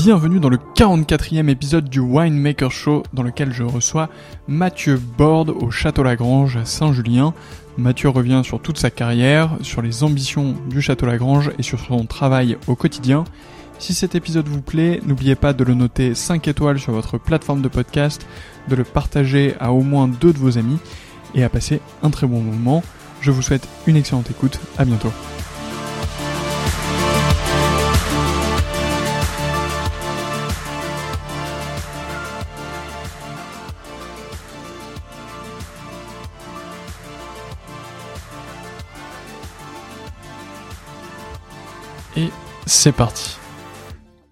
Bienvenue dans le 44e épisode du Winemaker Show dans lequel je reçois Mathieu Borde au Château Lagrange à Saint-Julien. Mathieu revient sur toute sa carrière, sur les ambitions du Château Lagrange et sur son travail au quotidien. Si cet épisode vous plaît, n'oubliez pas de le noter 5 étoiles sur votre plateforme de podcast, de le partager à au moins deux de vos amis et à passer un très bon moment. Je vous souhaite une excellente écoute, à bientôt. Et c'est parti.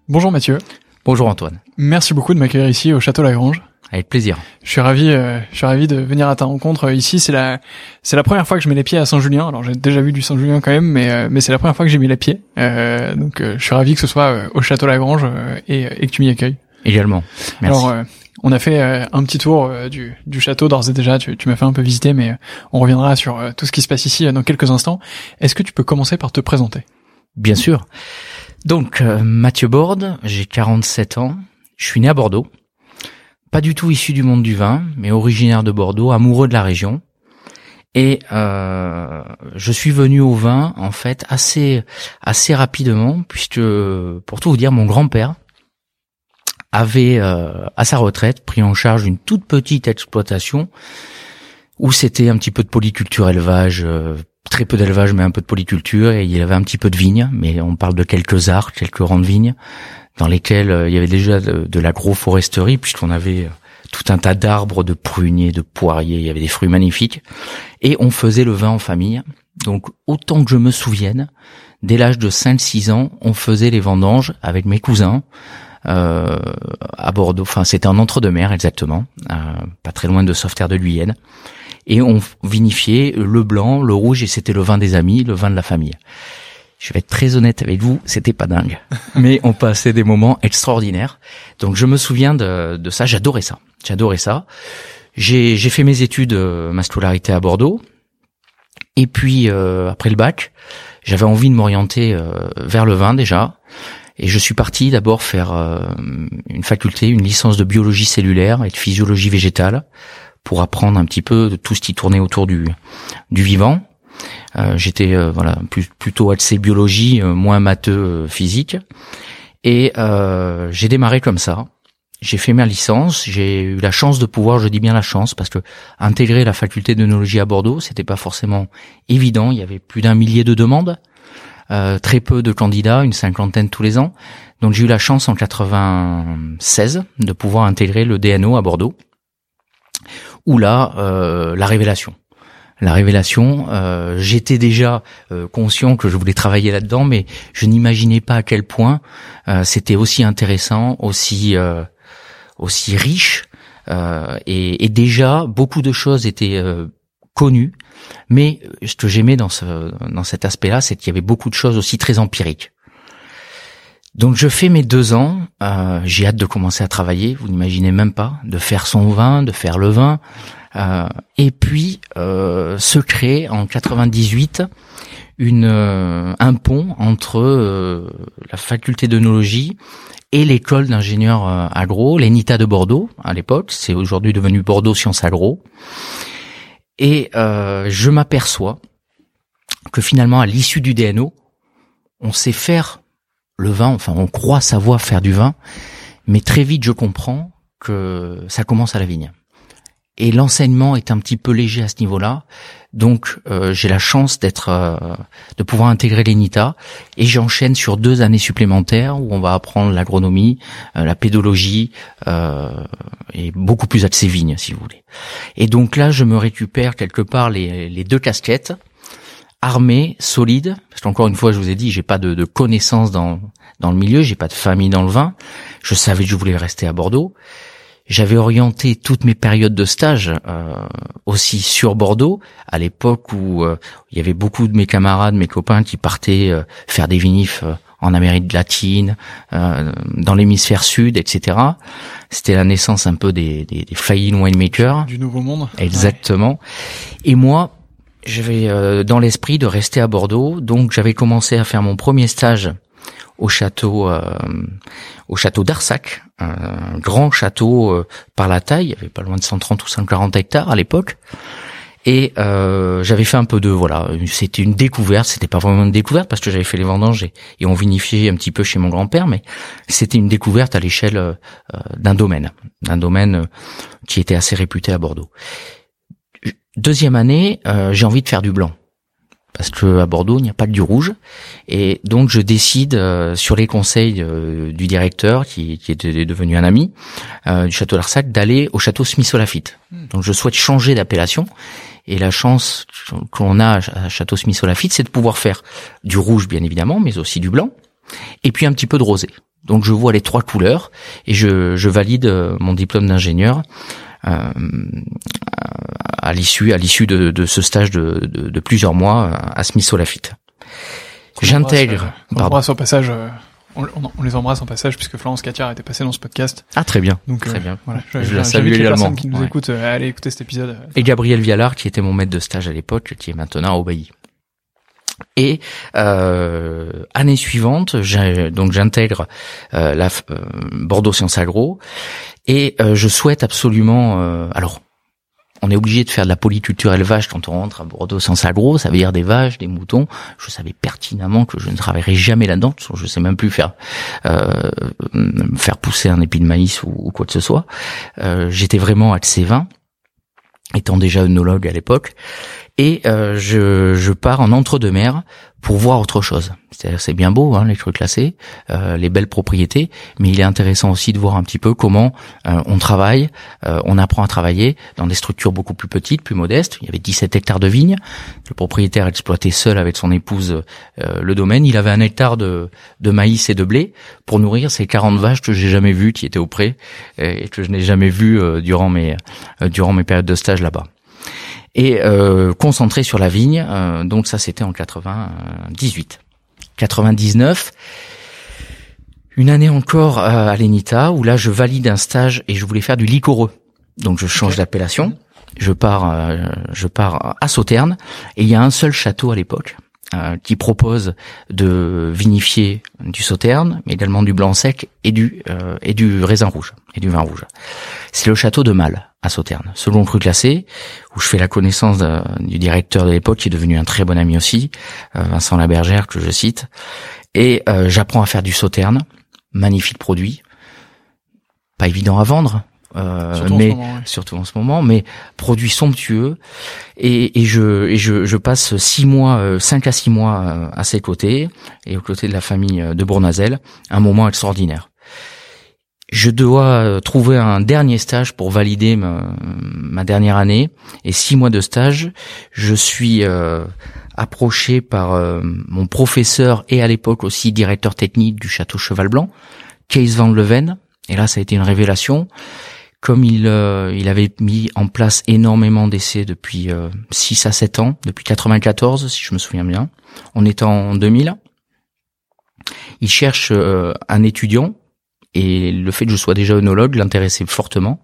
Bonjour Mathieu. Bonjour Antoine. Merci beaucoup de m'accueillir ici au Château Lagrange. Avec plaisir. Je suis ravi, euh, je suis ravi de venir à ta rencontre ici. C'est la, c'est la première fois que je mets les pieds à Saint-Julien. Alors j'ai déjà vu du Saint-Julien quand même, mais euh, mais c'est la première fois que j'ai mis les pieds. Euh, donc je suis ravi que ce soit au Château Lagrange et, et que tu m'y accueilles. Également. Merci. Alors on a fait un petit tour du, du château d'ores et déjà. Tu, tu m'as fait un peu visiter, mais on reviendra sur tout ce qui se passe ici dans quelques instants. Est-ce que tu peux commencer par te présenter? Bien sûr. Donc, euh, Mathieu Borde, j'ai 47 ans, je suis né à Bordeaux, pas du tout issu du monde du vin, mais originaire de Bordeaux, amoureux de la région. Et euh, je suis venu au vin en fait assez assez rapidement, puisque pour tout vous dire, mon grand-père avait euh, à sa retraite pris en charge une toute petite exploitation où c'était un petit peu de polyculture élevage, très peu d'élevage, mais un peu de polyculture, et il y avait un petit peu de vignes, mais on parle de quelques arcs, quelques rangs de vignes, dans lesquels il y avait déjà de, de l'agroforesterie puisqu'on avait tout un tas d'arbres, de pruniers, de poiriers, il y avait des fruits magnifiques. Et on faisait le vin en famille. Donc autant que je me souvienne, dès l'âge de 5-6 ans, on faisait les vendanges avec mes cousins euh, à Bordeaux. Enfin, c'était en entre-deux-mer exactement, euh, pas très loin de Sauveterre de Guyenne. Et on vinifiait le blanc, le rouge, et c'était le vin des amis, le vin de la famille. Je vais être très honnête avec vous, c'était pas dingue. Mais on passait des moments extraordinaires. Donc je me souviens de, de ça, j'adorais ça. J'adorais ça. J'ai fait mes études, euh, ma scolarité à Bordeaux. Et puis euh, après le bac, j'avais envie de m'orienter euh, vers le vin déjà. Et je suis parti d'abord faire une faculté, une licence de biologie cellulaire et de physiologie végétale pour apprendre un petit peu de tout ce qui tournait autour du, du vivant. J'étais voilà plus, plutôt axé biologie, moins matheux physique. Et j'ai démarré comme ça j'ai fait ma licence, j'ai eu la chance de pouvoir, je dis bien la chance, parce que intégrer la faculté d'œnologie à Bordeaux, c'était pas forcément évident. Il y avait plus d'un millier de demandes, euh, très peu de candidats, une cinquantaine tous les ans. Donc j'ai eu la chance en 96 de pouvoir intégrer le DNO à Bordeaux, où là, euh, la révélation. La révélation, euh, j'étais déjà conscient que je voulais travailler là-dedans, mais je n'imaginais pas à quel point c'était aussi intéressant, aussi aussi riche euh, et, et, déjà beaucoup de choses étaient euh, connues. Mais ce que j'aimais dans ce dans cet aspect-là, c'est qu'il y avait beaucoup de choses aussi très empiriques. Donc je fais mes deux ans, euh, j'ai hâte de commencer à travailler, vous n'imaginez même pas, de faire son vin, de faire le vin, euh, et puis euh, se crée en 98 une euh, un pont entre la faculté d'œnologie et l'école d'ingénieurs agro, l'ENITA de Bordeaux à l'époque, c'est aujourd'hui devenu Bordeaux Sciences Agro. Et je m'aperçois que finalement, à l'issue du DNO, on sait faire le vin, enfin on croit savoir faire du vin, mais très vite je comprends que ça commence à la vigne et l'enseignement est un petit peu léger à ce niveau-là. Donc euh, j'ai la chance d'être, euh, de pouvoir intégrer l'ENITA et j'enchaîne sur deux années supplémentaires où on va apprendre l'agronomie, euh, la pédologie et beaucoup plus accès vignes si vous voulez. Et donc là je me récupère quelque part les, les deux casquettes armé, solide, parce qu'encore une fois, je vous ai dit, j'ai pas de, de connaissances dans dans le milieu, j'ai pas de famille dans le vin. Je savais que je voulais rester à Bordeaux. J'avais orienté toutes mes périodes de stage euh, aussi sur Bordeaux, à l'époque où euh, il y avait beaucoup de mes camarades, mes copains qui partaient euh, faire des vinifs en Amérique latine, dans l'hémisphère sud, etc. C'était la naissance un peu des, des, des flying winemakers. Du nouveau monde. Exactement. Et moi, j'avais dans l'esprit de rester à Bordeaux, donc j'avais commencé à faire mon premier stage au château euh, au château d'Arsac, un grand château euh, par la taille, il y avait pas loin de 130 ou 140 hectares à l'époque. Et euh, j'avais fait un peu de voilà, c'était une découverte, c'était pas vraiment une découverte parce que j'avais fait les vendanges et, et, on vinifiait un petit peu chez mon grand-père, mais c'était une découverte à l'échelle d'un domaine, d'un domaine qui était assez réputé à Bordeaux. Deuxième année, j'ai envie de faire du blanc parce que à Bordeaux il n'y a pas de du rouge et donc je décide euh, sur les conseils euh, du directeur qui, qui était devenu un ami euh, du château d'Arsac d'aller au château Smith Olafite. Hmm. Donc je souhaite changer d'appellation et la chance qu'on a à château Smith Olafite c'est de pouvoir faire du rouge bien évidemment mais aussi du blanc et puis un petit peu de rosé. Donc je vois les trois couleurs et je, je valide mon diplôme d'ingénieur euh, à l'issue à l'issue de, de, ce stage de, de, de plusieurs mois à Smith Olafite. J'intègre. On embrasse au passage. Euh, on, on, les embrasse en passage puisque Florence Catiard était passée dans ce podcast. Ah très bien. Donc très euh, bien. Voilà, je, je la salue également. qui nous écoute, euh, allez écouter cet épisode. Et Gabriel Vialard qui était mon maître de stage à l'époque, qui est maintenant à Aubailly. Et euh, année suivante, donc j'intègre euh, la euh, Bordeaux Sciences Agro et euh, je souhaite absolument. Euh, alors, on est obligé de faire de la polyculture élevage quand on rentre à Bordeaux Sciences Agro, ça veut dire des vaches, des moutons. Je savais pertinemment que je ne travaillerais jamais là-dedans. Je sais même plus faire faire pousser un épi de maïs ou, quoi que ce soit. J'étais vraiment axé vin, étant déjà œnologue à l'époque. Et euh, je, je pars en entre-deux-mers pour voir autre chose. C'est bien beau, hein, les trucs classés, euh, les belles propriétés, mais il est intéressant aussi de voir un petit peu comment euh, on travaille, euh, on apprend à travailler dans des structures beaucoup plus petites, plus modestes. Il y avait 17 hectares de vignes. Le propriétaire exploitait seul avec son épouse le domaine. Il avait un hectare de, de maïs et de blé pour nourrir ces 40 vaches que j'ai jamais vues, qui étaient au pré et que je n'ai jamais vues durant mes durant mes périodes de stage là-bas et euh, concentré sur la vigne. Euh, donc ça, c'était en 98. 99, une année encore euh, à l'ENITA où là, je valide un stage et je voulais faire du liquoreux. Donc je change d'appellation. Je pars, euh, je pars à Sauternes et il y a un seul château à l'époque euh, qui propose de vinifier du sauterne, mais également du blanc sec et du euh, et du raisin rouge et du vin rouge. C'est le château de Mal à Sauterne, selon cru classé, où je fais la connaissance du directeur de l'époque, qui est devenu un très bon ami aussi, euh, Vincent Labergère que je cite, et j'apprends à faire du sauterne, magnifique produit, pas évident à vendre, euh, surtout mais en moment, surtout en ce moment, mais produit somptueux et, et je et je, je passe six mois, euh, cinq à six mois euh, à ses côtés et aux côtés de la famille de Bournazel, un moment extraordinaire. Je dois trouver un dernier stage pour valider ma, ma dernière année et six mois de stage. Je suis approché par mon professeur et à l'époque aussi directeur technique du château Cheval Blanc, Kees van Leven. Et là, ça a été une révélation comme il, euh, il avait mis en place énormément d'essais depuis euh, 6 à 7 ans, depuis 94 si je me souviens bien, on est en 2000, il cherche euh, un étudiant, et le fait que je sois déjà œnologue l'intéressait fortement,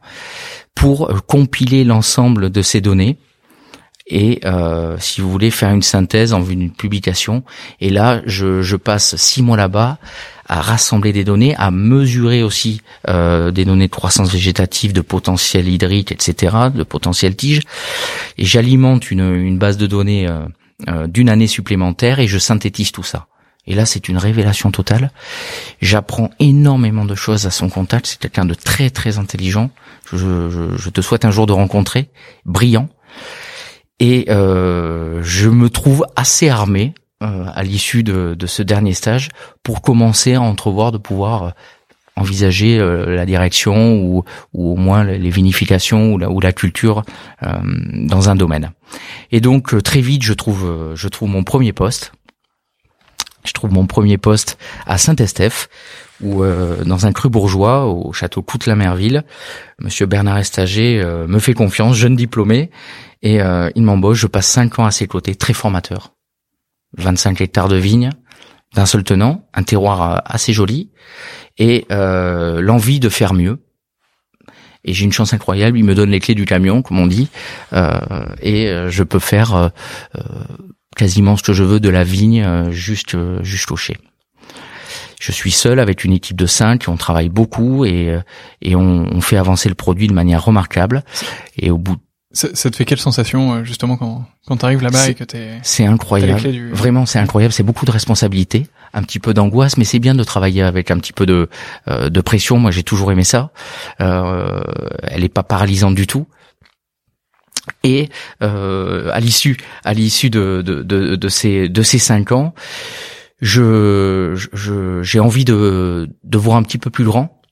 pour euh, compiler l'ensemble de ces données, et si vous voulez faire une synthèse en vue d'une publication. Et là, je, je passe six mois là-bas à rassembler des données, à mesurer aussi euh, des données de croissance végétative, de potentiel hydrique, etc., de potentiel tige. Et j'alimente une, une, base de données euh, euh, d'une année supplémentaire et je synthétise tout ça. Et là, c'est une révélation totale. J'apprends énormément de choses à son contact. C'est quelqu'un de très très intelligent. Je, je, je, te souhaite un jour de rencontrer, brillant. Et euh, je me trouve assez armé euh, à l'issue de, de, ce dernier stage pour commencer à entrevoir de pouvoir euh, envisager euh, la direction ou, ou au moins les vinifications ou la, ou la culture dans un domaine. Et donc très vite je trouve je trouve mon premier poste. Je trouve mon premier poste à Saint-Estèphe ou dans un cru bourgeois au château Coute-la-Merville. Monsieur Bernard Estager me fait confiance, jeune diplômé, et il m'embauche. Je passe cinq ans à ses côtés, très formateur 25 hectares de vignes d'un seul tenant, un terroir assez joli, et euh, l'envie de faire mieux. Et j'ai une chance incroyable, il me donne les clés du camion, comme on dit, euh, et euh, je peux faire euh, quasiment ce que je veux de la vigne juste jusqu'au chai. Je suis seul avec une équipe de cinq, on travaille beaucoup et, et on, on fait avancer le produit de manière remarquable. Et au bout ça, ça, te fait quelle sensation euh, justement quand quand t'arrives là-bas et que t'es C'est incroyable. Vraiment, c'est incroyable. C'est beaucoup de responsabilités, un petit peu d'angoisse, mais c'est bien de travailler avec un petit peu de euh, de pression. Moi, j'ai toujours aimé ça. Euh, elle est pas paralysante du tout. Et euh, à l'issue à l'issue de, de, de, de ces de ces cinq ans, je j'ai envie de de voir un petit peu plus grand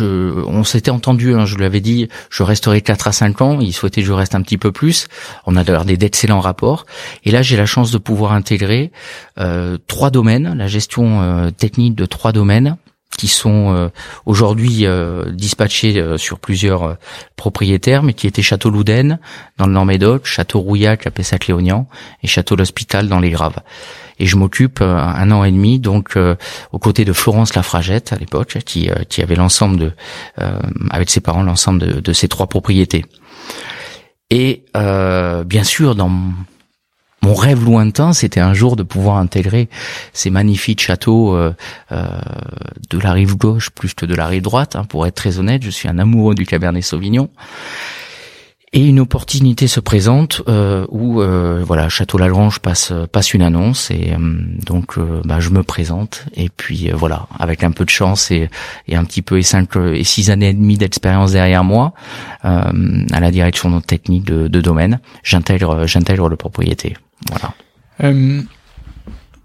on s'était entendu, hein, je lui avais dit, je resterai 4 à 5 ans, il souhaitait que je reste un petit peu plus. On a d'ailleurs d'excellents rapports. Et là, j'ai la chance de pouvoir intégrer euh, trois domaines, la gestion euh, technique de trois domaines qui sont euh, aujourd'hui dispatchés sur plusieurs propriétaires, mais qui étaient Château Louden dans le Nord-Médoc, Château Rouillac à Pessac-Léognan et Château l'Hospital dans les Graves et je m'occupe euh, un an et demi donc euh, aux côtés de Florence Lafragette à l'époque qui euh, qui avait l'ensemble de avec ses parents l'ensemble de, de, ces trois propriétés. Et bien sûr dans mon rêve lointain, c'était un jour de pouvoir intégrer ces magnifiques châteaux de la rive gauche plus que de la rive droite. Hein, pour être très honnête, je suis un amoureux du Cabernet Sauvignon. Et une opportunité se présente euh, où euh, voilà Château Lagrange passe passe une annonce et euh, donc euh, bah, je me présente et puis voilà avec un peu de chance et, et un petit peu et cinq et six années et demie d'expérience derrière moi à la direction technique de, de domaine j'intègre j'intègre le propriété voilà.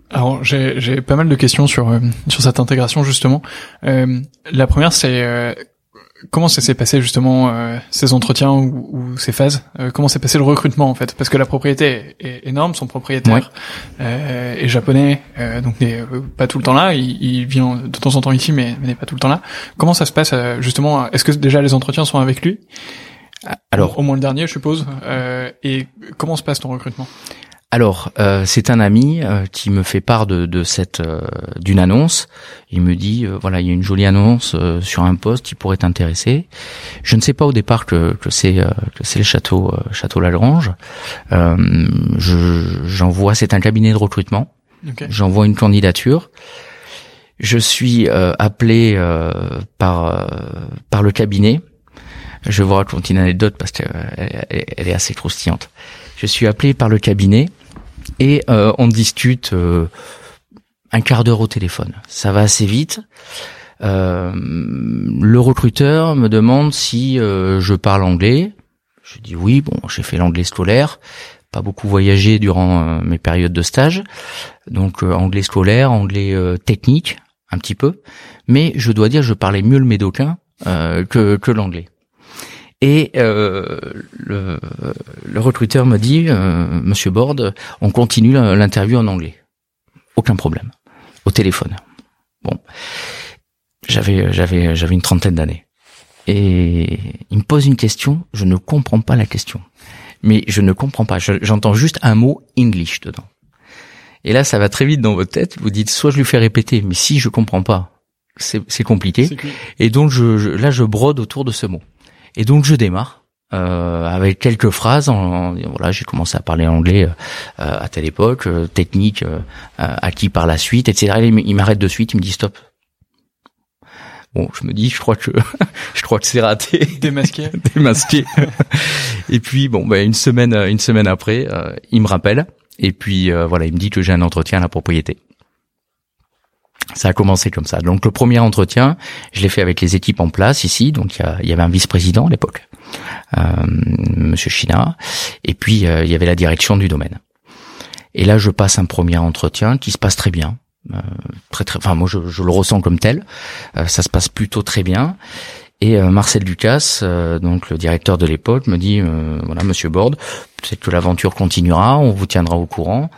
alors j'ai pas mal de questions sur sur cette intégration justement. la première c'est Comment ça s'est passé justement euh, ces entretiens ou, ces phases euh, Comment s'est passé le recrutement en fait? Parce que la propriété est, énorme, son propriétaire euh, est japonais, euh, donc n'est pas tout le temps là. Il, il, vient de temps en temps ici, mais, mais n'est pas tout le temps là. Comment ça se passe justement? Est-ce que déjà les entretiens sont avec lui? Alors, au moins le dernier, je suppose. et comment se passe ton recrutement? Alors, euh, c'est un ami euh, qui me fait part de, de cette euh, d'une annonce. Il me dit voilà, il y a une jolie annonce sur un poste qui pourrait t'intéresser. Je ne sais pas au départ que, que c'est que c'est le château château Lagrange. j'envoie, c'est un cabinet de recrutement. J'envoie une candidature. Je suis appelé par par le cabinet. Je vais vous raconter une anecdote parce qu'elle elle est assez croustillante. Je suis appelé par le cabinet et euh, on discute euh, un quart d'heure au téléphone. Ça va assez vite. Euh, le recruteur me demande si je parle anglais. Je dis oui. Bon, j'ai fait l'anglais scolaire, pas beaucoup voyagé durant mes périodes de stage, donc anglais scolaire, anglais technique, un petit peu. Mais je dois dire, je parlais mieux le médocain que l'anglais. Et euh, le, le, recruteur me dit, euh, Monsieur Borde, on continue l'interview en anglais. Aucun problème. Au téléphone. Bon, j'avais j'avais j'avais une trentaine d'années. Et il me pose une question, je ne comprends pas la question. Mais je ne comprends pas. J'entends juste un mot English dedans. Et là, ça va très vite dans votre tête. Vous dites soit je lui fais répéter, mais si je comprends pas, c'est compliqué. Et donc je, là, je brode autour de ce mot. Et donc je démarre. Euh, avec quelques phrases. En, voilà, j'ai commencé à parler anglais euh, à telle époque, euh, technique euh, acquis par la suite, etc. il m'arrête de suite, il me dit stop. Bon, je me dis, je crois que je crois que c'est raté. Démasqué. Démasqué. et puis bon, ben une semaine une semaine après, il me rappelle et puis voilà, il me dit que j'ai un entretien à la propriété. Ça a commencé comme ça. Donc le premier entretien, je l'ai fait avec les équipes en place ici. Donc il y, avait un vice-président à l'époque, euh, Monsieur China, et puis euh, il y avait la direction du domaine. Et là, je passe un premier entretien qui se passe très bien. Euh, très très. Enfin, moi, je, le ressens comme tel. Euh, ça se passe plutôt très bien. Et Marcel Ducasse, donc le directeur de l'époque, me dit voilà, Monsieur Borde, peut-être que l'aventure continuera, on vous tiendra au courant.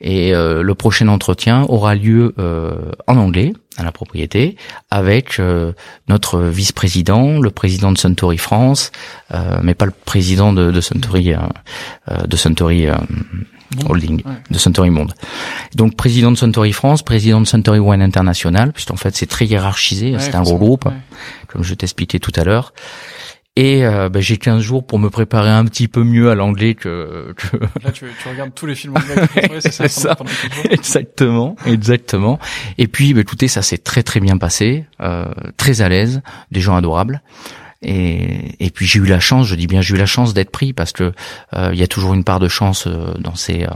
Et euh, le prochain entretien aura lieu euh, en anglais à la propriété avec euh, notre vice-président, le président de Suntory France, mais pas le président de, de Suntory de Suntory Holding, de Suntory Monde. Donc président de Suntory France, président de Suntory Wine International, puisqu'en fait c'est très hiérarchisé, c'est un gros groupe, comme je t'expliquais tout à l'heure. Et euh, bah, j'ai 15 jours pour me préparer un petit peu mieux à l'anglais que, que... Là, tu, tu, regardes tous les films anglais c'est ça, ça. Exactement, exactement. Et puis, bah, écoutez, ça s'est très très bien passé, euh, très à l'aise, des gens adorables. Et, et puis j'ai eu la chance, je dis bien j'ai eu la chance d'être pris parce que euh, il y a toujours une part de chance euh, dans ces euh,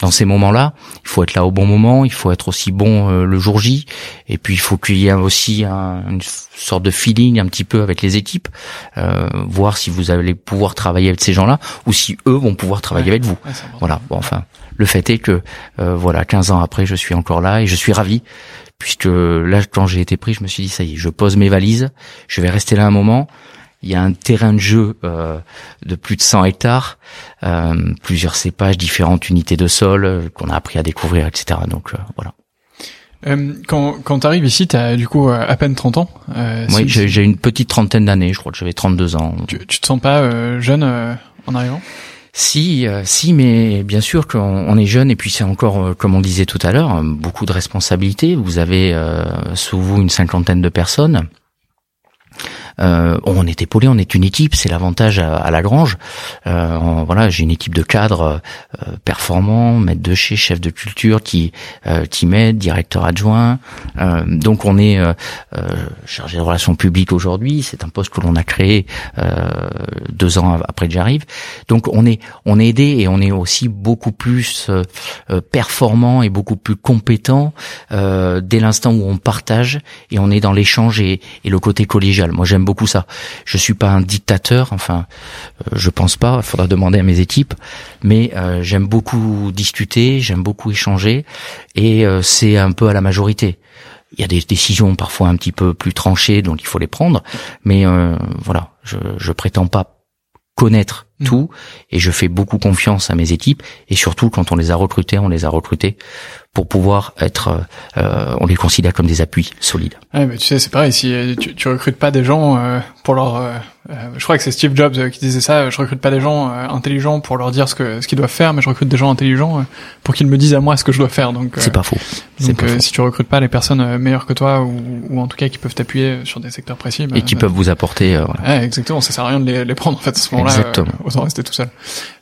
dans ces moments-là. Il faut être là au bon moment, il faut être aussi bon le jour J, et puis il faut qu'il y ait aussi un, une sorte de feeling un petit peu avec les équipes, voir si vous allez pouvoir travailler avec ces gens-là ou si eux vont pouvoir travailler avec vous. voilà. Bon, enfin, le fait est que voilà, 15 ans après, je suis encore là et je suis ravi puisque là, quand j'ai été pris, je me suis dit, ça y est, je pose mes valises, je vais rester là un moment. Il y a un terrain de jeu euh, de plus de 100 hectares, euh, plusieurs cépages, différentes unités de sol euh, qu'on a appris à découvrir, etc. Donc voilà. quand quand tu arrives ici, tu as du coup à peine 30 ans. oui, j'ai une petite trentaine d'années, je crois que j'avais 32 ans. Tu, tu te sens pas jeune en arrivant? Si, euh, si, mais bien sûr qu'on on est jeune et puis c'est encore, euh, comme on disait tout à l'heure, beaucoup de responsabilités. Vous avez euh, sous vous une cinquantaine de personnes. Euh, on est épaulé, on est une équipe, c'est l'avantage à, la grange. Euh, voilà, j'ai une équipe de cadres euh, performants, maître de chez, chef de culture qui euh, qui m'aide, directeur adjoint. Euh, donc on est chargé de relations publiques aujourd'hui. C'est un poste que l'on a créé deux ans après que j'arrive. Donc on est on est aidé et on est aussi beaucoup plus performant et beaucoup plus compétent dès l'instant où on partage et on est dans l'échange et, et le côté collégial. Moi j'aime beaucoup ça. Je suis pas un dictateur, enfin, euh, je pense pas. Il faudra demander à mes équipes, mais euh, j'aime beaucoup discuter, j'aime beaucoup échanger, et euh, c'est un peu à la majorité. Il y a des décisions parfois un petit peu plus tranchées, donc il faut les prendre. Mais voilà, je, je prétends pas connaître mmh. tout et je fais beaucoup confiance à mes équipes et surtout quand on les a recrutés, on les a recrutés pour pouvoir être, euh, on les considère comme des appuis solides. Ouais, mais tu sais, c'est pareil. Si euh, tu, tu recrutes pas des gens euh, pour leur, euh, euh, je crois que c'est Steve Jobs qui disait ça. Je recrute pas des gens intelligents pour leur dire ce que ce qu'ils doivent faire, mais je recrute des gens intelligents pour qu'ils me disent à moi ce que je dois faire. Donc c'est pas faux. Donc si tu recrutes pas les personnes meilleures que toi ou, ou en tout cas qui peuvent t'appuyer sur des secteurs précis, bah, et qui bah, peuvent vous apporter. Ouais, exactement. Ça sert à rien de les, les prendre en fait à ce moment-là. autant rester tout seul.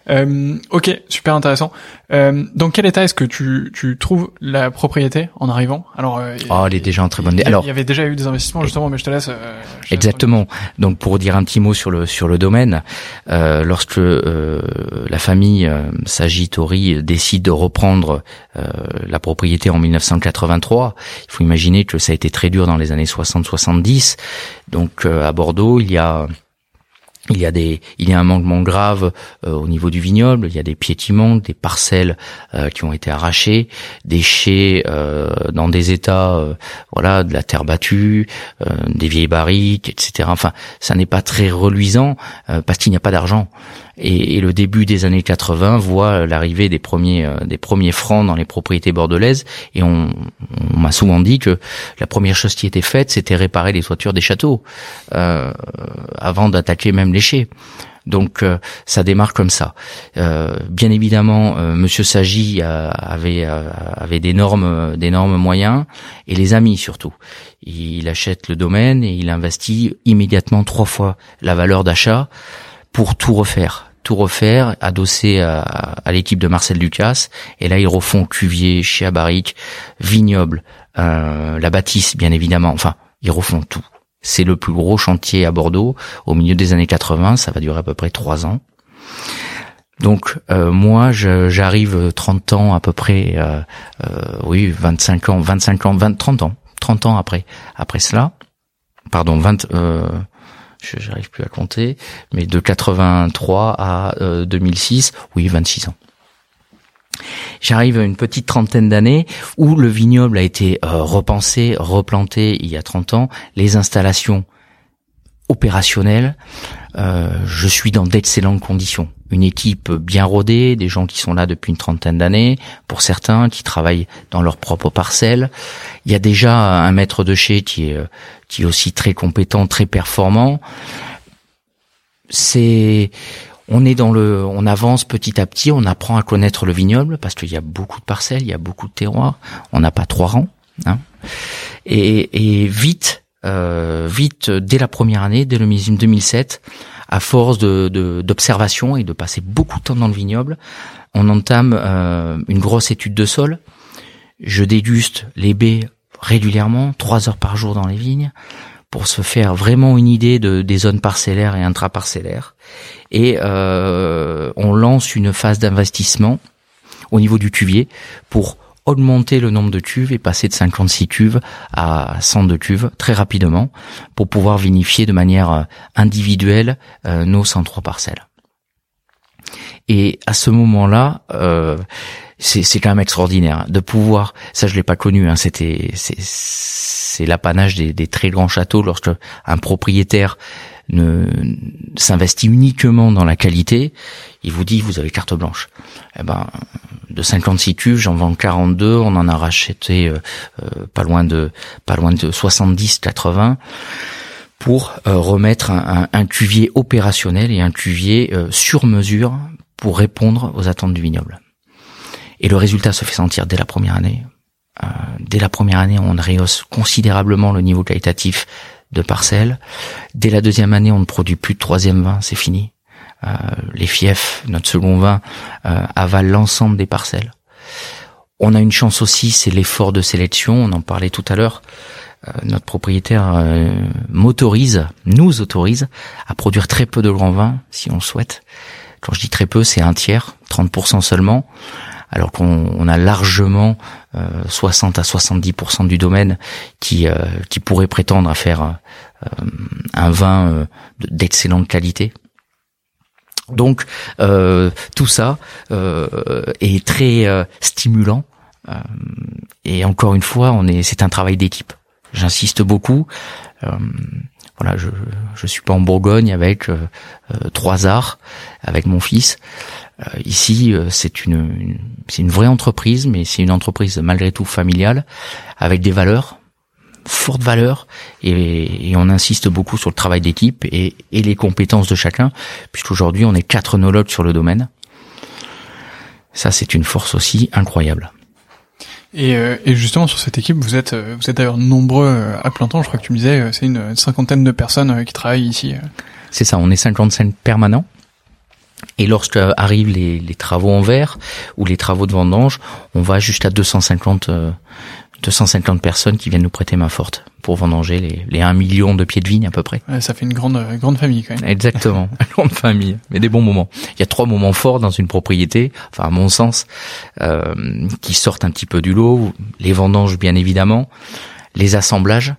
Euh, ok, super intéressant. Euh, dans quel état est-ce que tu, tu trouves la propriété en arrivant? Alors, euh, oh, elle est déjà en très bonne. Alors, il y avait déjà eu des investissements justement, mais je te laisse. Euh, exactement. Donc, pour dire un petit mot sur le sur le domaine, euh, lorsque euh, la famille euh, Sagitori décide de reprendre la propriété en 1983, il faut imaginer que ça a été très dur dans les années 60-70. Donc, à Bordeaux, il y a il y a des, il y a un manquement grave euh, au niveau du vignoble. Il y a des piétiments, des parcelles euh, qui ont été arrachées, des chais euh, dans des états, voilà, de la terre battue, des vieilles barriques, etc. Enfin, ça n'est pas très reluisant parce qu'il n'y a pas d'argent. Et, et, le début des années 80 voit l'arrivée des premiers euh, des premiers francs dans les propriétés bordelaises. Et on, on m'a souvent dit que la première chose qui était faite, c'était réparer les toitures des châteaux euh, avant d'attaquer même les chais. Donc euh, ça démarre comme ça. Euh, bien évidemment, euh, Monsieur Sagi avait avait d'énormes d'énormes moyens et les amis surtout. Il achète le domaine et il investit immédiatement trois fois la valeur d'achat pour tout refaire tout refaire, adossé à, l'équipe de Marcel Lucas. Et là, ils refont Cuvier, Chiabaric, Vignoble, euh, la bâtisse, bien évidemment. Enfin, ils refont tout. C'est le plus gros chantier à Bordeaux au milieu des années 80. Ça va durer à peu près trois ans. Donc euh, moi j'arrive 30 ans à peu près euh, euh, oui 25 ans 25 ans 20 30 ans 30 ans après après cela pardon 20 euh, je j'arrive plus à compter, mais de 83 à 2006, euh, oui, 26 ans. J'arrive à une petite trentaine d'années où le vignoble a été euh, repensé, replanté il y a 30 ans, les installations opérationnelles, euh, je suis dans d'excellentes conditions. Une équipe bien rodée, des gens qui sont là depuis une trentaine d'années, pour certains qui travaillent dans leur propre parcelle. Il y a déjà un maître de chez qui est, qui est aussi très compétent, très performant. C'est, on est dans le, on avance petit à petit, on apprend à connaître le vignoble parce qu'il y a beaucoup de parcelles, il y a beaucoup de terroirs. On n'a pas trois rangs, hein. et, et vite, euh, vite, dès la première année, dès le millésime 2007, à force de d'observation et de passer beaucoup de temps dans le vignoble, on entame euh, une grosse étude de sol. Je déguste les baies régulièrement, trois heures par jour dans les vignes, pour se faire vraiment une idée de, des zones parcellaires et intraparcellaires. Et euh, on lance une phase d'investissement au niveau du cuvier pour augmenter le nombre de cuves et passer de 56 cuves à 102 cuves très rapidement pour pouvoir vinifier de manière euh, individuelle euh, nos 103 parcelles. Et à ce moment-là, euh, c'est quand même extraordinaire de pouvoir. Ça, je l'ai pas connu. Hein, C'était c'est l'apanage des, des, très grands châteaux lorsque un propriétaire ne s'investit uniquement dans la qualité. Il vous dit vous avez carte blanche. Eh ben de 56 cuves, j'en vends 42, on en a racheté euh, euh, pas loin de pas loin de 70 80 pour euh, remettre un, un, cuvier opérationnel et un cuvier sur mesure pour répondre aux attentes du vignoble. Et le résultat se fait sentir dès la première année. dès la première année, on rehausse considérablement le niveau qualitatif de parcelles. Dès la deuxième année, on ne produit plus de troisième vin, c'est fini. Euh, les fiefs, notre second vin, euh, avalent l'ensemble des parcelles. On a une chance aussi, c'est l'effort de sélection, on en parlait tout à l'heure. Euh, notre propriétaire euh, m'autorise, nous autorise à produire très peu de grands vins, si on le souhaite. Quand je dis très peu, c'est un tiers, 30% seulement, alors qu'on a largement 60 à 70% du domaine qui, qui pourrait prétendre à faire un vin d'excellente qualité. Donc euh, tout ça euh, est très euh, stimulant et encore une fois, c'est un travail d'équipe. J'insiste beaucoup. Voilà, je je suis pas en Bourgogne avec trois arts avec mon fils. ici, c'est une c'est une vraie entreprise, mais c'est une entreprise malgré tout familiale avec des valeurs forte valeur et, on insiste beaucoup sur le travail d'équipe et, les compétences de chacun, puisqu'aujourd'hui on est quatre onologues sur le domaine. Ça, c'est une force aussi incroyable. Et, euh, justement sur cette équipe, vous êtes euh, vous êtes d'ailleurs nombreux euh, à plein temps. Je crois que tu me disais, c'est une cinquantaine de personnes qui travaillent ici. C'est ça, on est 55 permanents. Et lorsque arrivent les, les, travaux en verre ou les travaux de vendange, on va jusqu'à 250 250 personnes qui viennent nous prêter main forte pour vendanger les, les 1 million de pieds de vigne à peu près. ça fait une grande grande famille quand même. Exactement, une grande famille, mais des bons moments. Il y a trois moments forts dans une propriété, enfin à mon sens, euh, qui sortent un petit peu du lot. Les vendanges bien évidemment, les assemblages,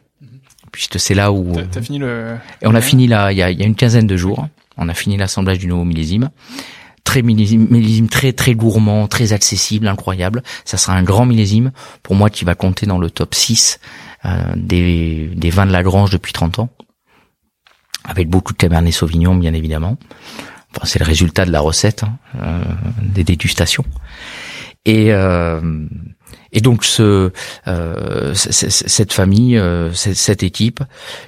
puisque c'est là où... T'as fini le... Et on a fini là, il y a, il y a une quinzaine de jours, on a fini l'assemblage du nouveau millésime très millésime, très très gourmand, très accessible, incroyable. Ça sera un grand millésime pour moi qui va compter dans le top 6 euh, des, des vins de la Grange depuis 30 ans, avec beaucoup de Cabernet Sauvignon bien évidemment. Enfin, c'est le résultat de la recette, hein, euh, des dégustations. Et euh, et donc ce, euh, cette famille, euh, cette équipe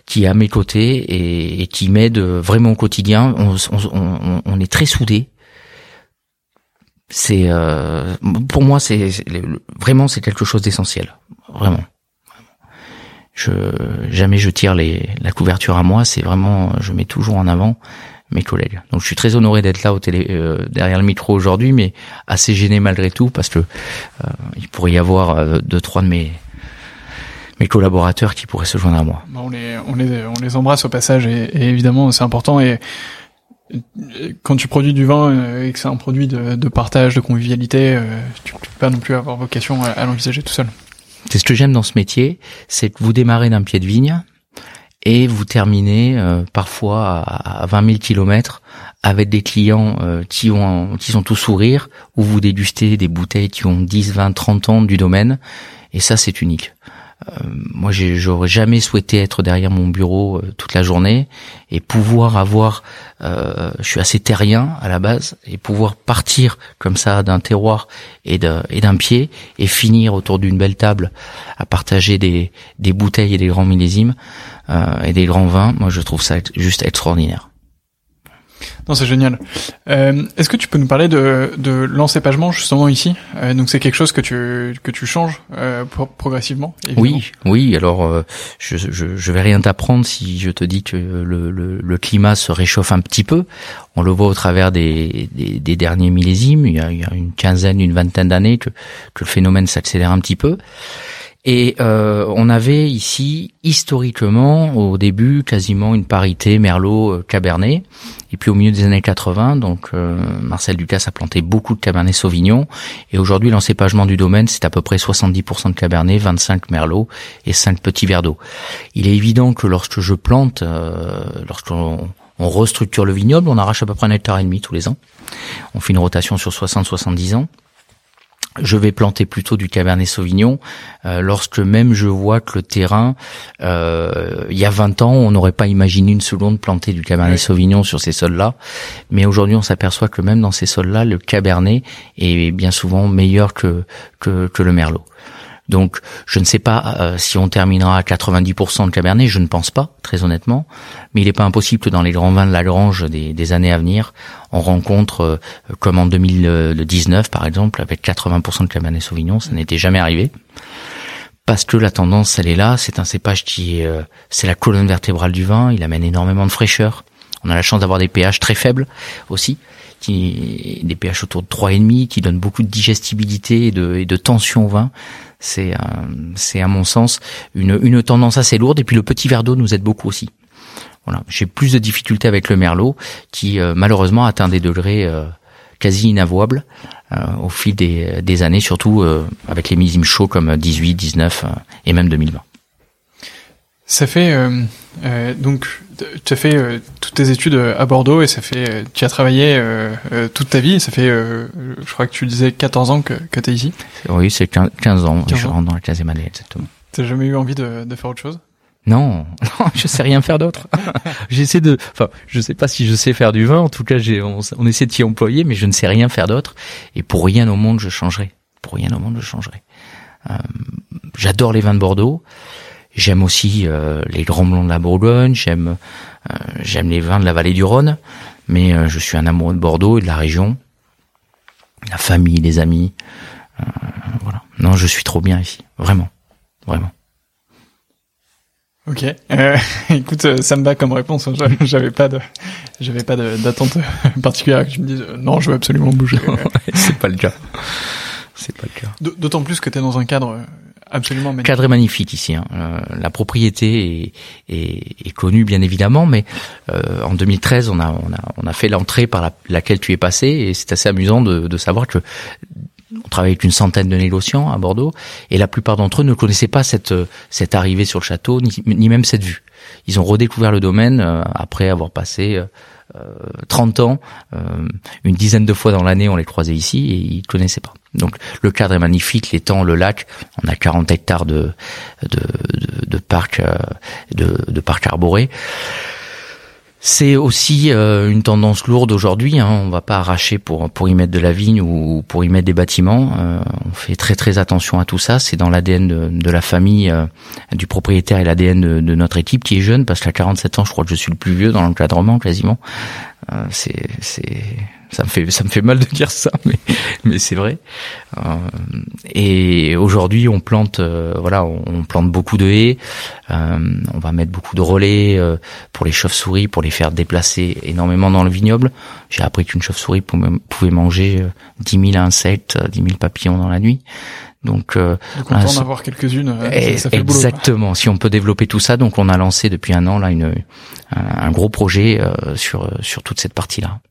qui est à mes côtés et, et qui m'aide vraiment au quotidien, on, on, on est très soudés c'est euh, pour moi c'est vraiment c'est quelque chose d'essentiel. Vraiment. Je jamais je tire les la couverture à moi. C'est vraiment je mets toujours en avant mes collègues. Donc je suis très honoré d'être là au télé euh, derrière le micro aujourd'hui mais assez gêné malgré tout parce que euh, il pourrait y avoir deux trois de mes mes collaborateurs qui pourraient se joindre à moi. On les, on les, on les embrasse au passage et évidemment c'est important. Et quand tu produis du vin euh, et que c'est un produit de, de, partage, de convivialité, euh, tu, peux pas non plus avoir vocation à, l'envisager tout seul. C'est ce que j'aime dans ce métier, c'est que vous démarrez d'un pied de vigne et vous terminez euh, parfois à, 20 000 kilomètres avec des clients qui ont qui sont tous sourires ou vous dégustez des bouteilles qui ont 10, 20, 30 ans du domaine et ça c'est unique. Euh, moi, j'aurais jamais souhaité être derrière mon bureau euh, toute la journée et pouvoir avoir, euh, je suis assez terrien à la base, et pouvoir partir comme ça d'un terroir et d'un pied et finir autour d'une belle table à partager des, des bouteilles et des grands millésimes et des grands vins. Moi, je trouve ça juste extraordinaire. Non, c'est génial. Euh, Est-ce que tu peux nous parler de, de l'encépagement justement ici? Euh, Donc c'est quelque chose que tu que tu changes euh, progressivement. Oui, oui. Alors euh, je, je, je vais rien t'apprendre si je te dis que le, le, le, climat se réchauffe un petit peu. On le voit au travers des, des, des derniers millésimes. Il y, a, il y a une quinzaine, une vingtaine d'années que, que le phénomène s'accélère un petit peu. Et euh, on avait ici historiquement au début quasiment une parité Merlot-Cabernet. Et puis au milieu des années 80, donc euh, Marcel Ducasse a planté beaucoup de Cabernet Sauvignon. Et aujourd'hui, l'encépagement du domaine, c'est à peu près 70% de Cabernet, 25 Merlot et 5 petits verres d'eau. Il est évident que lorsque je plante, euh, lorsqu'on on restructure le vignoble, on arrache à peu près un hectare et demi tous les ans. On fait une rotation sur 60-70 ans je vais planter plutôt du Cabernet Sauvignon euh, lorsque même je vois que le terrain, euh, il y a 20 ans, on n'aurait pas imaginé une seconde planter du Cabernet Sauvignon sur ces sols-là. Mais aujourd'hui, on s'aperçoit que même dans ces sols-là, le Cabernet est bien souvent meilleur que, que, que le Merlot. Donc, je ne sais pas euh, si on terminera à 90% de Cabernet, je ne pense pas, très honnêtement. Mais il n'est pas impossible que dans les grands vins de la Grange des, années à venir, on rencontre, euh, comme en 2019 par exemple, avec 80% de Cabernet Sauvignon, ça n'était jamais arrivé. parce que la tendance elle est là. C'est un cépage qui est, c'est la colonne vertébrale du vin. Il amène énormément de fraîcheur. On a la chance d'avoir des pH très faibles aussi, qui des pH autour de 3,5 qui donnent beaucoup de digestibilité et de tension au vin. C'est c'est à mon sens une, une tendance assez lourde. Et puis le petit verre d'eau nous aide beaucoup aussi. Voilà, j'ai plus de difficultés avec le merlot qui malheureusement atteint des degrés quasi inavouable euh, au fil des, des années, surtout euh, avec les millésimes chauds comme 18, 19 euh, et même 2020. Ça fait euh, donc tu as fait toutes tes études à Bordeaux et ça fait tu as travaillé toute ta vie. Ça fait je crois que tu disais 14 ans que, que tu es ici. Oui, c'est 15, 15 ans. 15 je rentre dans la 15e année exactement. T'as jamais eu envie de, de faire autre chose? Non, non, je sais rien faire d'autre. J'essaie de, enfin, je sais pas si je sais faire du vin. En tout cas, j'ai, on, essaie de s'y employer, mais je ne sais rien faire d'autre. Et pour rien au monde, je changerai. Pour rien au monde, je changerai. Euh, j'adore les vins de Bordeaux. J'aime aussi euh, les grands blonds de la Bourgogne. J'aime, euh, j'aime les vins de la vallée du Rhône. Mais euh, je suis un amoureux de Bordeaux et de la région. La famille, les amis. Euh, voilà. Non, je suis trop bien ici. Vraiment, vraiment. Ok. Euh, écoute, euh, ça me va comme réponse. Hein. J'avais pas de, j'avais pas d'attente particulière que je me dise euh, non, je veux absolument bouger. c'est pas le cas. C'est pas le cas. D'autant plus que tu es dans un cadre absolument magnifique. Cadre magnifique ici. Hein. Euh, la propriété est, est, est, connue bien évidemment, mais euh, en 2013, on a, on a, on a fait l'entrée par la, laquelle tu es passé, et c'est assez amusant de, de savoir que on travaille avec une centaine de négociants à Bordeaux, et la plupart d'entre eux ne connaissaient pas cette, cette arrivée sur le château, ni, ni même cette vue. Ils ont redécouvert le domaine euh, après avoir passé euh, 30 ans, euh, une dizaine de fois dans l'année, on les croisait ici, et ils connaissaient pas. Donc le cadre est magnifique, temps, le lac, on a 40 hectares de, de, de, de parc, euh, de, de parc arboré. C'est aussi euh, une tendance lourde aujourd'hui. Hein. On va pas arracher pour pour y mettre de la vigne ou pour y mettre des bâtiments. Euh, on fait très très attention à tout ça. C'est dans l'ADN de, de, la famille euh, du propriétaire et l'ADN de, de, notre équipe qui est jeune parce qu'à 47 ans, je crois que je suis le plus vieux dans l'encadrement quasiment. Euh, c'est c'est ça me fait ça me fait mal de dire ça, mais mais c'est vrai. Euh, et aujourd'hui, on plante euh, voilà, on, plante beaucoup de haies. Euh, on va mettre beaucoup de relais euh, pour les chauves-souris, pour les faire déplacer énormément dans le vignoble. J'ai appris qu'une chauve-souris pouvait manger 10 000 insectes, 10 000 papillons dans la nuit. Donc, euh, donc on en avoir quelques-unes. Ça, fait exactement. si on peut développer tout ça, donc on a lancé depuis un an là une un, un gros projet sur sur toute cette partie là.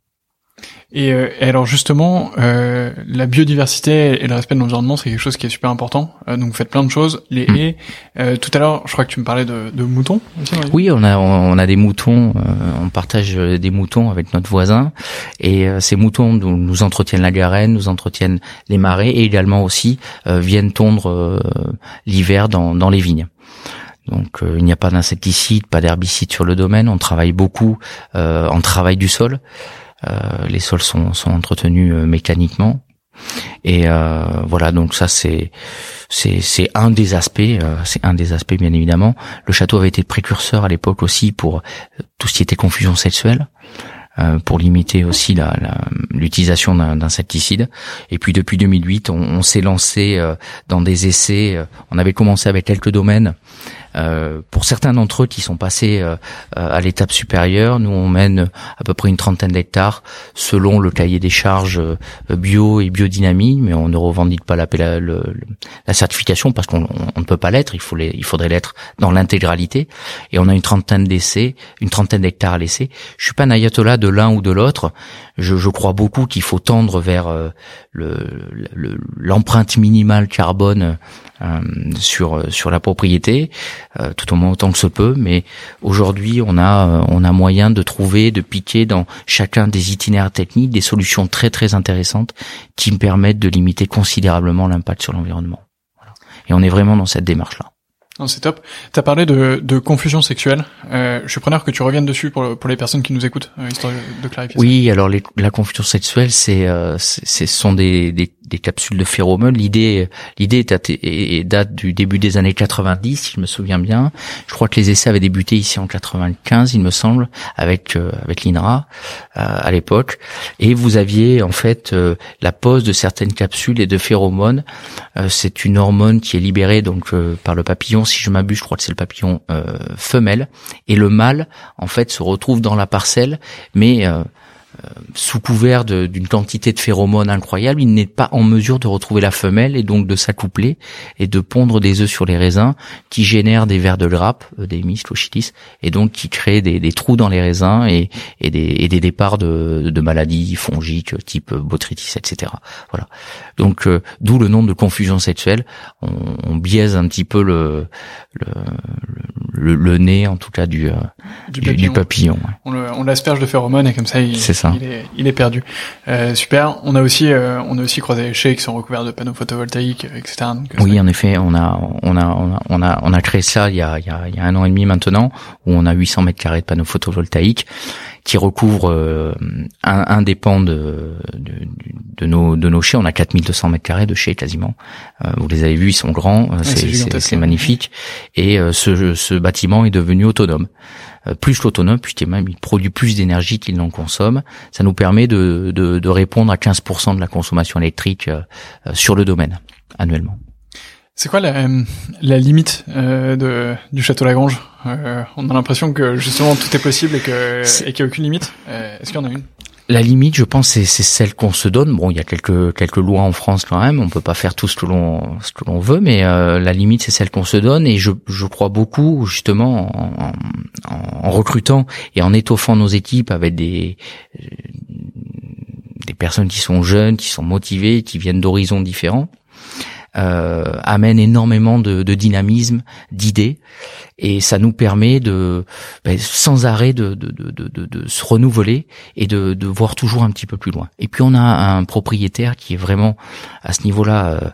Et, euh, et, alors justement, euh, la biodiversité et le respect de l'environnement, c'est quelque chose qui est super important. Euh, donc vous faites plein de choses. Les mm. haies. Euh, tout à l'heure, je crois que tu me parlais de, de moutons. Aussi, oui, on a on a des moutons. Euh, on partage des moutons avec notre voisin. Et ces moutons nous, nous, entretiennent la garenne, nous entretiennent les marais et également aussi viennent tondre l'hiver dans, dans les vignes. Donc il n'y a pas d'insecticides, pas d'herbicides sur le domaine. On travaille beaucoup en travail du sol. Euh, les sols sont, sont entretenus euh, mécaniquement. Et euh, voilà, donc ça c'est c'est un des aspects, c'est un des aspects bien évidemment. Le château avait été précurseur à l'époque aussi pour tout ce qui était confusion sexuelle. pour limiter aussi l'utilisation la, d'insecticides. Et puis depuis 2008, on, on s'est lancé dans des essais. On avait commencé avec quelques domaines euh, pour certains d'entre eux qui sont passés euh, euh, à l'étape supérieure, nous on mène à peu près une trentaine d'hectares selon le cahier des charges bio et biodynamie, mais on ne revendique pas la, la, certification parce qu'on ne peut pas l'être. Il faut les, il faudrait l'être dans l'intégralité. Et on a une trentaine d'essais, une trentaine d'hectares à laisser. Je suis pas un ayatollah de l'un ou de l'autre. Je, je, crois beaucoup qu'il faut tendre vers l'empreinte le, minimale carbone euh, sur sur la propriété, euh, tout au moins autant que se peut. Mais aujourd'hui, on a euh, on a moyen de trouver, de piquer dans chacun des itinéraires techniques des solutions très très intéressantes qui me permettent de limiter considérablement l'impact sur l'environnement. Voilà. Et on est vraiment dans cette démarche là. C'est top. Tu as parlé de, de confusion sexuelle. Euh, je suis preneur que tu reviennes dessus pour, pour les personnes qui nous écoutent, euh, histoire de clarifier. Oui, alors les, la confusion sexuelle, c'est, euh, ce sont des, des, des capsules de phéromones. L'idée, l'idée date du début des années 90, si je me souviens bien. Je crois que les essais avaient débuté ici en 95, il me semble, avec euh, avec l'INRA euh, à l'époque. Et vous aviez en fait euh, la pose de certaines capsules et de phéromones. c'est une hormone qui est libérée donc par le papillon. Si je m'abuse, je crois que c'est le papillon femelle. Et le mâle, en fait, se retrouve dans la parcelle, mais euh, sous couvert d'une quantité de phéromones incroyable, il n'est pas en mesure de retrouver la femelle et donc de s'accoupler et de pondre des œufs sur les raisins qui génèrent des vers de grappe, euh, des clochitis, et donc qui créent des, des, trous dans les raisins et, et, des, et des, départs de, de, maladies fongiques type botrytis, etc. Voilà. Donc euh, d'où le nom de confusion sexuelle. On, on biaise un petit peu le, le, le, le, nez, en tout cas du, du papillon. On l'asperge de phéromones et comme ça, il, ça. Il, est, il est perdu. Euh, super. On a aussi, euh, on a aussi croisé les chais qui sont recouverts de panneaux photovoltaïques, etc. Donc, euh, oui, en effet, on a, on a, on a, on a, on a créé ça il y a, il y a, il y a un an et demi maintenant, où on a 800 mètres carrés de panneaux photovoltaïques qui recouvrent euh, un, un des pans de, de, de, nos de nos chais. On a 4200 mètres carrés de chais quasiment. Euh, vous les avez vus, ils sont grands, c'est magnifique. Et ce, ce bâtiment est devenu autonome. Euh, plus l'autonome, puisqu'il même il produit plus d'énergie qu'il n'en consomme. Ça nous permet de, de, de, répondre à 15% de la consommation électrique euh, euh, sur le domaine annuellement. C'est quoi la, la limite euh, de, du château Lagrange? Euh, On a l'impression que justement tout est possible et qu'il n'y a aucune limite. Est-ce qu'il y en a une? La limite, je pense, c'est celle qu'on se donne. Bon, il y a quelques quelques lois en France quand même. On peut pas faire tout ce que l'on veut, mais euh, la limite, c'est celle qu'on se donne. Et je crois beaucoup justement en, recrutant et en étoffant nos équipes avec des personnes qui sont jeunes, qui sont motivées, qui viennent d'horizons différents euh, amène énormément de dynamisme, d'idées, et ça nous permet de ben, sans arrêt de, de, de, de, se renouveler et de, voir toujours un petit peu plus loin. Et puis on a un propriétaire qui est vraiment à ce niveau-là euh,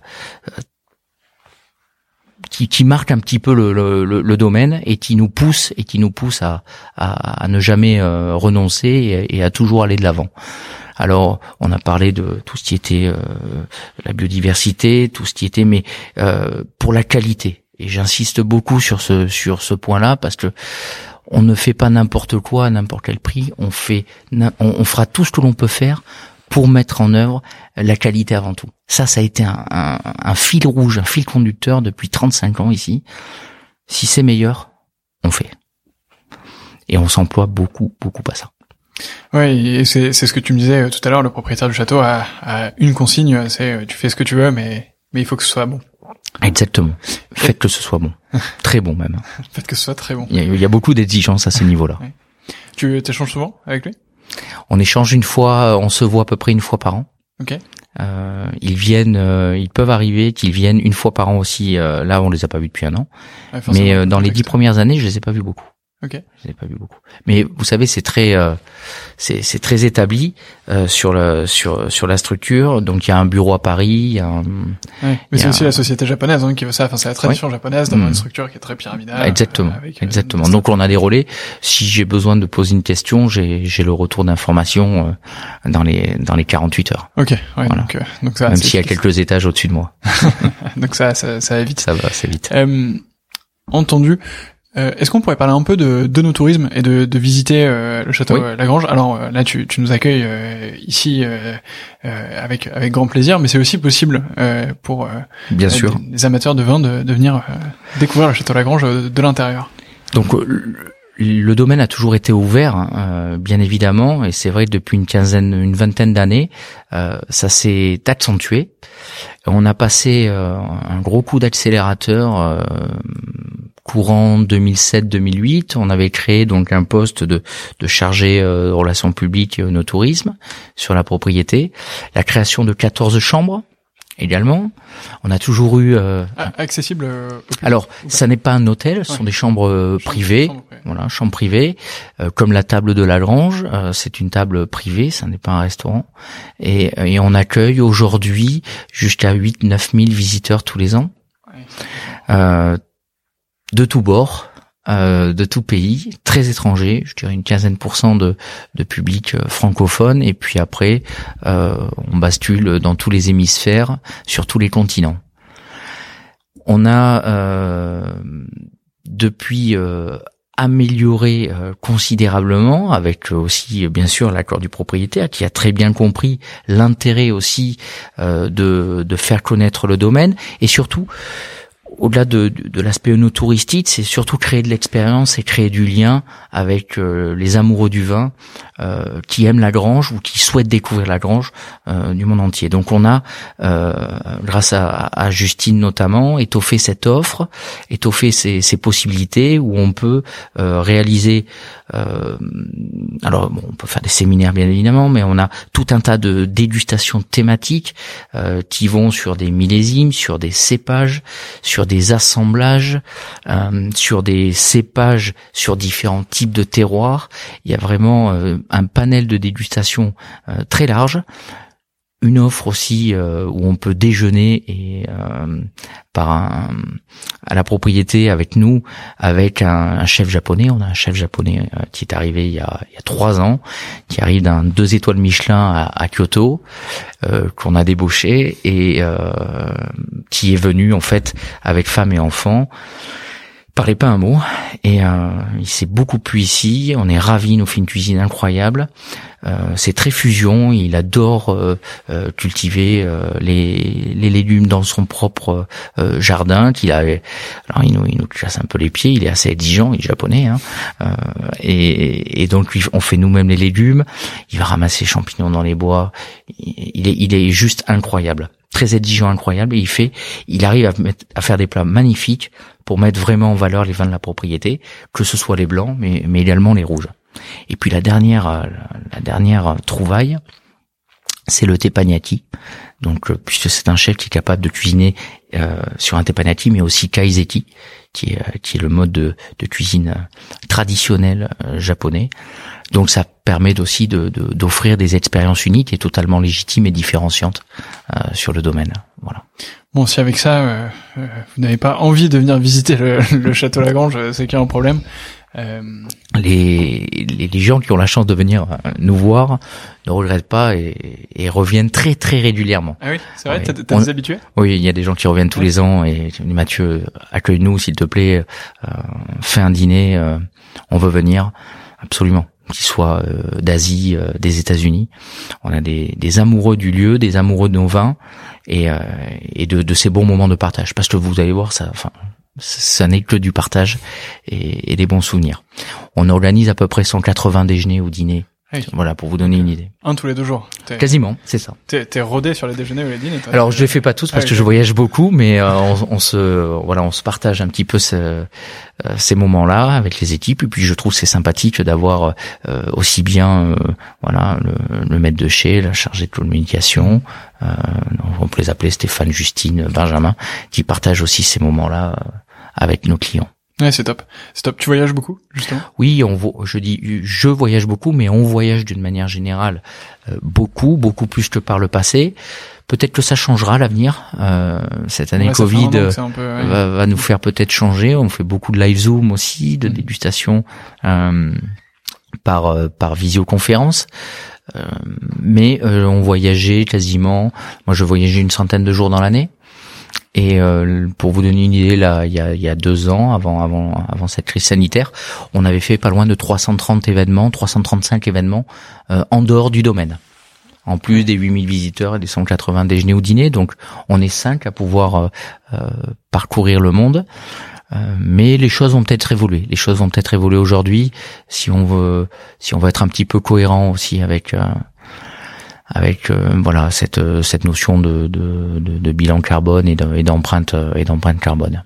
qui, qui, marque un petit peu le, le, le, domaine et qui nous pousse et qui nous pousse à, à, à ne jamais euh, renoncer et, et, à toujours aller de l'avant. Alors, on a parlé de tout ce qui était euh, la biodiversité, tout ce qui était, mais euh, pour la qualité. Et j'insiste beaucoup sur ce sur ce point-là parce que on ne fait pas n'importe quoi à n'importe quel prix. On fait, on, fera tout ce que l'on peut faire pour mettre en œuvre la qualité avant tout. Ça, ça a été un, un fil rouge, un fil conducteur depuis 35 ans ici. Si c'est meilleur, on fait. Et on s'emploie beaucoup, beaucoup à ça. Oui, c'est c'est ce que tu me disais euh, tout à l'heure. Le propriétaire du château a, a une consigne, c'est euh, tu fais ce que tu veux, mais mais il faut que ce soit bon. Exactement. Faites que ce soit bon, très bon même. Faites que ce soit très bon. Il y a, beaucoup d'exigences à ce niveau-là. Tu échanges souvent avec lui? On échange une fois, on se voit à peu près une fois par an. Ok. Euh, ils viennent, euh, ils peuvent arriver qu'ils viennent une fois par an aussi. Euh, là, on les a pas vus depuis un an. mais dans les dix premières années, je les ai pas vus beaucoup. Ok. Je n'ai pas vu beaucoup. Mais vous savez, c'est très, euh, c'est très établi euh, sur le sur sur la structure. Donc il y a un bureau à Paris. Il y a un, mais c'est aussi la société japonaise hein, qui veut ça. Enfin, c'est la tradition japonaise d'avoir une mm. structure qui est très pyramidale. Exactement. Euh, exactement. Donc on a des relais. Si j'ai besoin de poser une question, j'ai j'ai le retour d'information dans les dans les 48 heures. Ok. Ouais, donc, donc ça, Même s'il y a quelques étages au-dessus de moi. donc ça, ça, ça va vite. Ça va, c'est vite. entendu. Euh, est-ce qu'on pourrait parler un peu de, de nos tourismes et de, de visiter euh, le château Lagrange? Alors euh, là, tu, tu nous accueilles ici avec avec grand plaisir, mais c'est aussi possible pour bien sûr les amateurs de vin de, de venir découvrir le château Lagrange de l'intérieur. Donc le domaine a toujours été ouvert, hein, bien évidemment, et c'est vrai que depuis une quinzaine, une vingtaine d'années, ça s'est accentué. On a passé un gros coup d'accélérateur courant 2007-2008, on avait créé donc un poste de, de chargé euh, relations publiques et no tourisme sur la propriété, la création de 14 chambres également. On a toujours eu euh, ah, accessible. Euh, alors, ça n'est pas un hôtel, ce sont des chambres privées, voilà, chambres privées, comme la table de la Grange. c'est une table privée, ça n'est pas un restaurant, et, et on accueille aujourd'hui jusqu'à 8-9 000 visiteurs tous les ans. Euh, de tous bords, euh, de tout pays, très étrangers, je dirais une quinzaine pour cent de, de public euh, francophone, et puis après, euh, on bascule dans tous les hémisphères, sur tous les continents. On a depuis amélioré considérablement avec aussi bien sûr l'accord du propriétaire qui a très bien compris l'intérêt aussi de faire connaître le domaine et surtout au-delà de, de, l'aspect touristique, c'est surtout créer de l'expérience et créer du lien avec euh, les amoureux du vin euh, qui aiment la grange ou qui souhaitent découvrir la grange euh, du monde entier. Donc on a, grâce à, Justine notamment, étoffé cette offre, étoffé ces, ces possibilités où on peut réaliser. alors bon, on peut faire des séminaires bien évidemment, mais on a tout un tas de dégustations thématiques qui vont sur des millésimes, sur des cépages, sur des assemblages, euh, sur des cépages, sur différents types de terroirs. Il y a vraiment euh, un panel de dégustation euh, très large une offre aussi euh, où on peut déjeuner et euh, par un, à la propriété avec nous, avec un, chef japonais. On a un chef japonais euh, qui est arrivé il y, a, il y a trois ans, qui arrive d'un deux étoiles Michelin à, à Kyoto, qu'on a débauché et qui est venu en fait avec femme et enfants parlait pas un mot et euh, il s'est beaucoup plu ici. On est ravis, nos fait une cuisine incroyable. Euh, c'est très fusion. Il adore euh, cultiver les, légumes dans son propre jardin. Qu'il a, alors il nous, il nous casse un peu les pieds. Il est assez exigeant, il est japonais, hein. et, et, donc on fait nous-mêmes les légumes. Il va ramasser les champignons dans les bois. Il est, il juste incroyable très exigeant, incroyable, et il fait, il arrive à faire des plats magnifiques pour mettre vraiment en valeur les vins de la propriété, que ce soit les blancs, mais, également les rouges. Et puis la dernière, euh, la dernière trouvaille, c'est le teppanyaki. Donc, euh, puisque c'est un chef qui est capable de cuisiner euh, sur un teppanyaki, mais aussi kaiseki, qui est, le mode de, de cuisine traditionnel japonais. Donc, ça permet aussi de, d'offrir des expériences uniques et totalement légitimes et différenciantes sur le domaine. Voilà. Bon, si avec ça, euh, euh, vous n'avez pas envie de venir visiter le, château Lagrange, euh, c'est qu'il y a un problème. Les, les, gens qui ont la chance de venir nous voir ne regrettent pas et, reviennent très très régulièrement. Ah oui, c'est vrai, t'as, des habitués? Oui, il y a des gens qui reviennent tous les ans et Mathieu, accueille-nous s'il te plaît, fais un dîner, on veut venir, absolument qu'ils soient d'Asie, des États-Unis. On a des, amoureux du lieu, des amoureux de nos vins, et, euh, de, ces bons moments de partage. Parce que vous allez voir, ça, enfin, n'est que du partage et, et, des bons souvenirs. On organise à peu près 180 déjeuners ou dîners voilà, pour vous donner une idée. Un tous les deux jours. Quasiment, c'est ça. T'es rodé sur les déjeuners ou les dîners Alors je les fais pas tous parce que je voyage beaucoup, mais euh, on, se voilà, on se partage un petit peu ce, euh, ces moments-là avec les équipes. Et puis je trouve c'est sympathique d'avoir euh, aussi bien voilà le, le, maître de chez, la chargée de communication, on peut les appeler Stéphane, Justine, Benjamin, qui partagent aussi ces moments-là avec nos clients. Ouais, c'est top. C'est top. Tu voyages beaucoup, justement? Oui, on je dis je voyage beaucoup, mais on voyage d'une manière générale euh, beaucoup, beaucoup plus que par le passé. Peut-être que ça changera l'avenir. Euh, cette année Covid va, nous faire peut-être changer. On fait beaucoup de live Zoom aussi, de mm. dégustation euh, par euh, par visioconférence. mais on voyageait quasiment. Moi, je voyageais une centaine de jours dans l'année. Et euh, pour vous donner une idée, là, il y a, il y a deux ans, avant, avant, avant cette crise sanitaire, on avait fait pas loin de 330 événements, 335 événements euh, en dehors du domaine. En plus des 8000 visiteurs et des 180 déjeuners ou dîners, donc on est cinq à pouvoir euh, parcourir le monde. mais les choses vont peut-être évoluer. Les choses vont peut-être évoluer aujourd'hui si on veut, si on veut être un petit peu cohérent aussi avec avec euh, voilà cette euh, cette notion de, de, de, bilan carbone et d'empreinte euh, et d'empreinte carbone.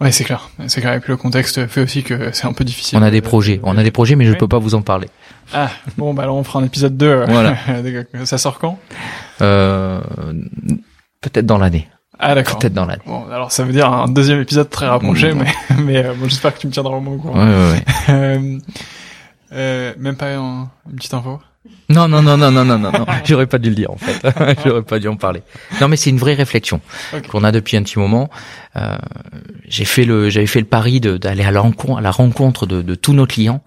Ouais, c'est clair, c'est clair. Et puis le contexte fait aussi que c'est un peu difficile. On a des projets, on a des projets, mais je peux pas vous en parler. Ah bon, bah alors on fera un épisode 2. Voilà. Ça sort quand? Euh, Peut-être dans l'année. Ah d'accord. Peut-être dans l'année. Bon, alors ça veut dire un deuxième épisode très rapproché, mais mais bon, j'espère que tu me tiendras au mot. Quoi. Ouais, ouais, ouais. euh, même pas une petite info? Non, non, non, non, non, non, non, non. J'aurais pas dû le dire en fait. J'aurais pas dû en parler. Non, mais c'est une vraie réflexion qu'on a depuis un petit moment. Euh, j'ai fait le, j'avais fait le pari d'aller à la rencontre, à la rencontre de, de, tous nos clients.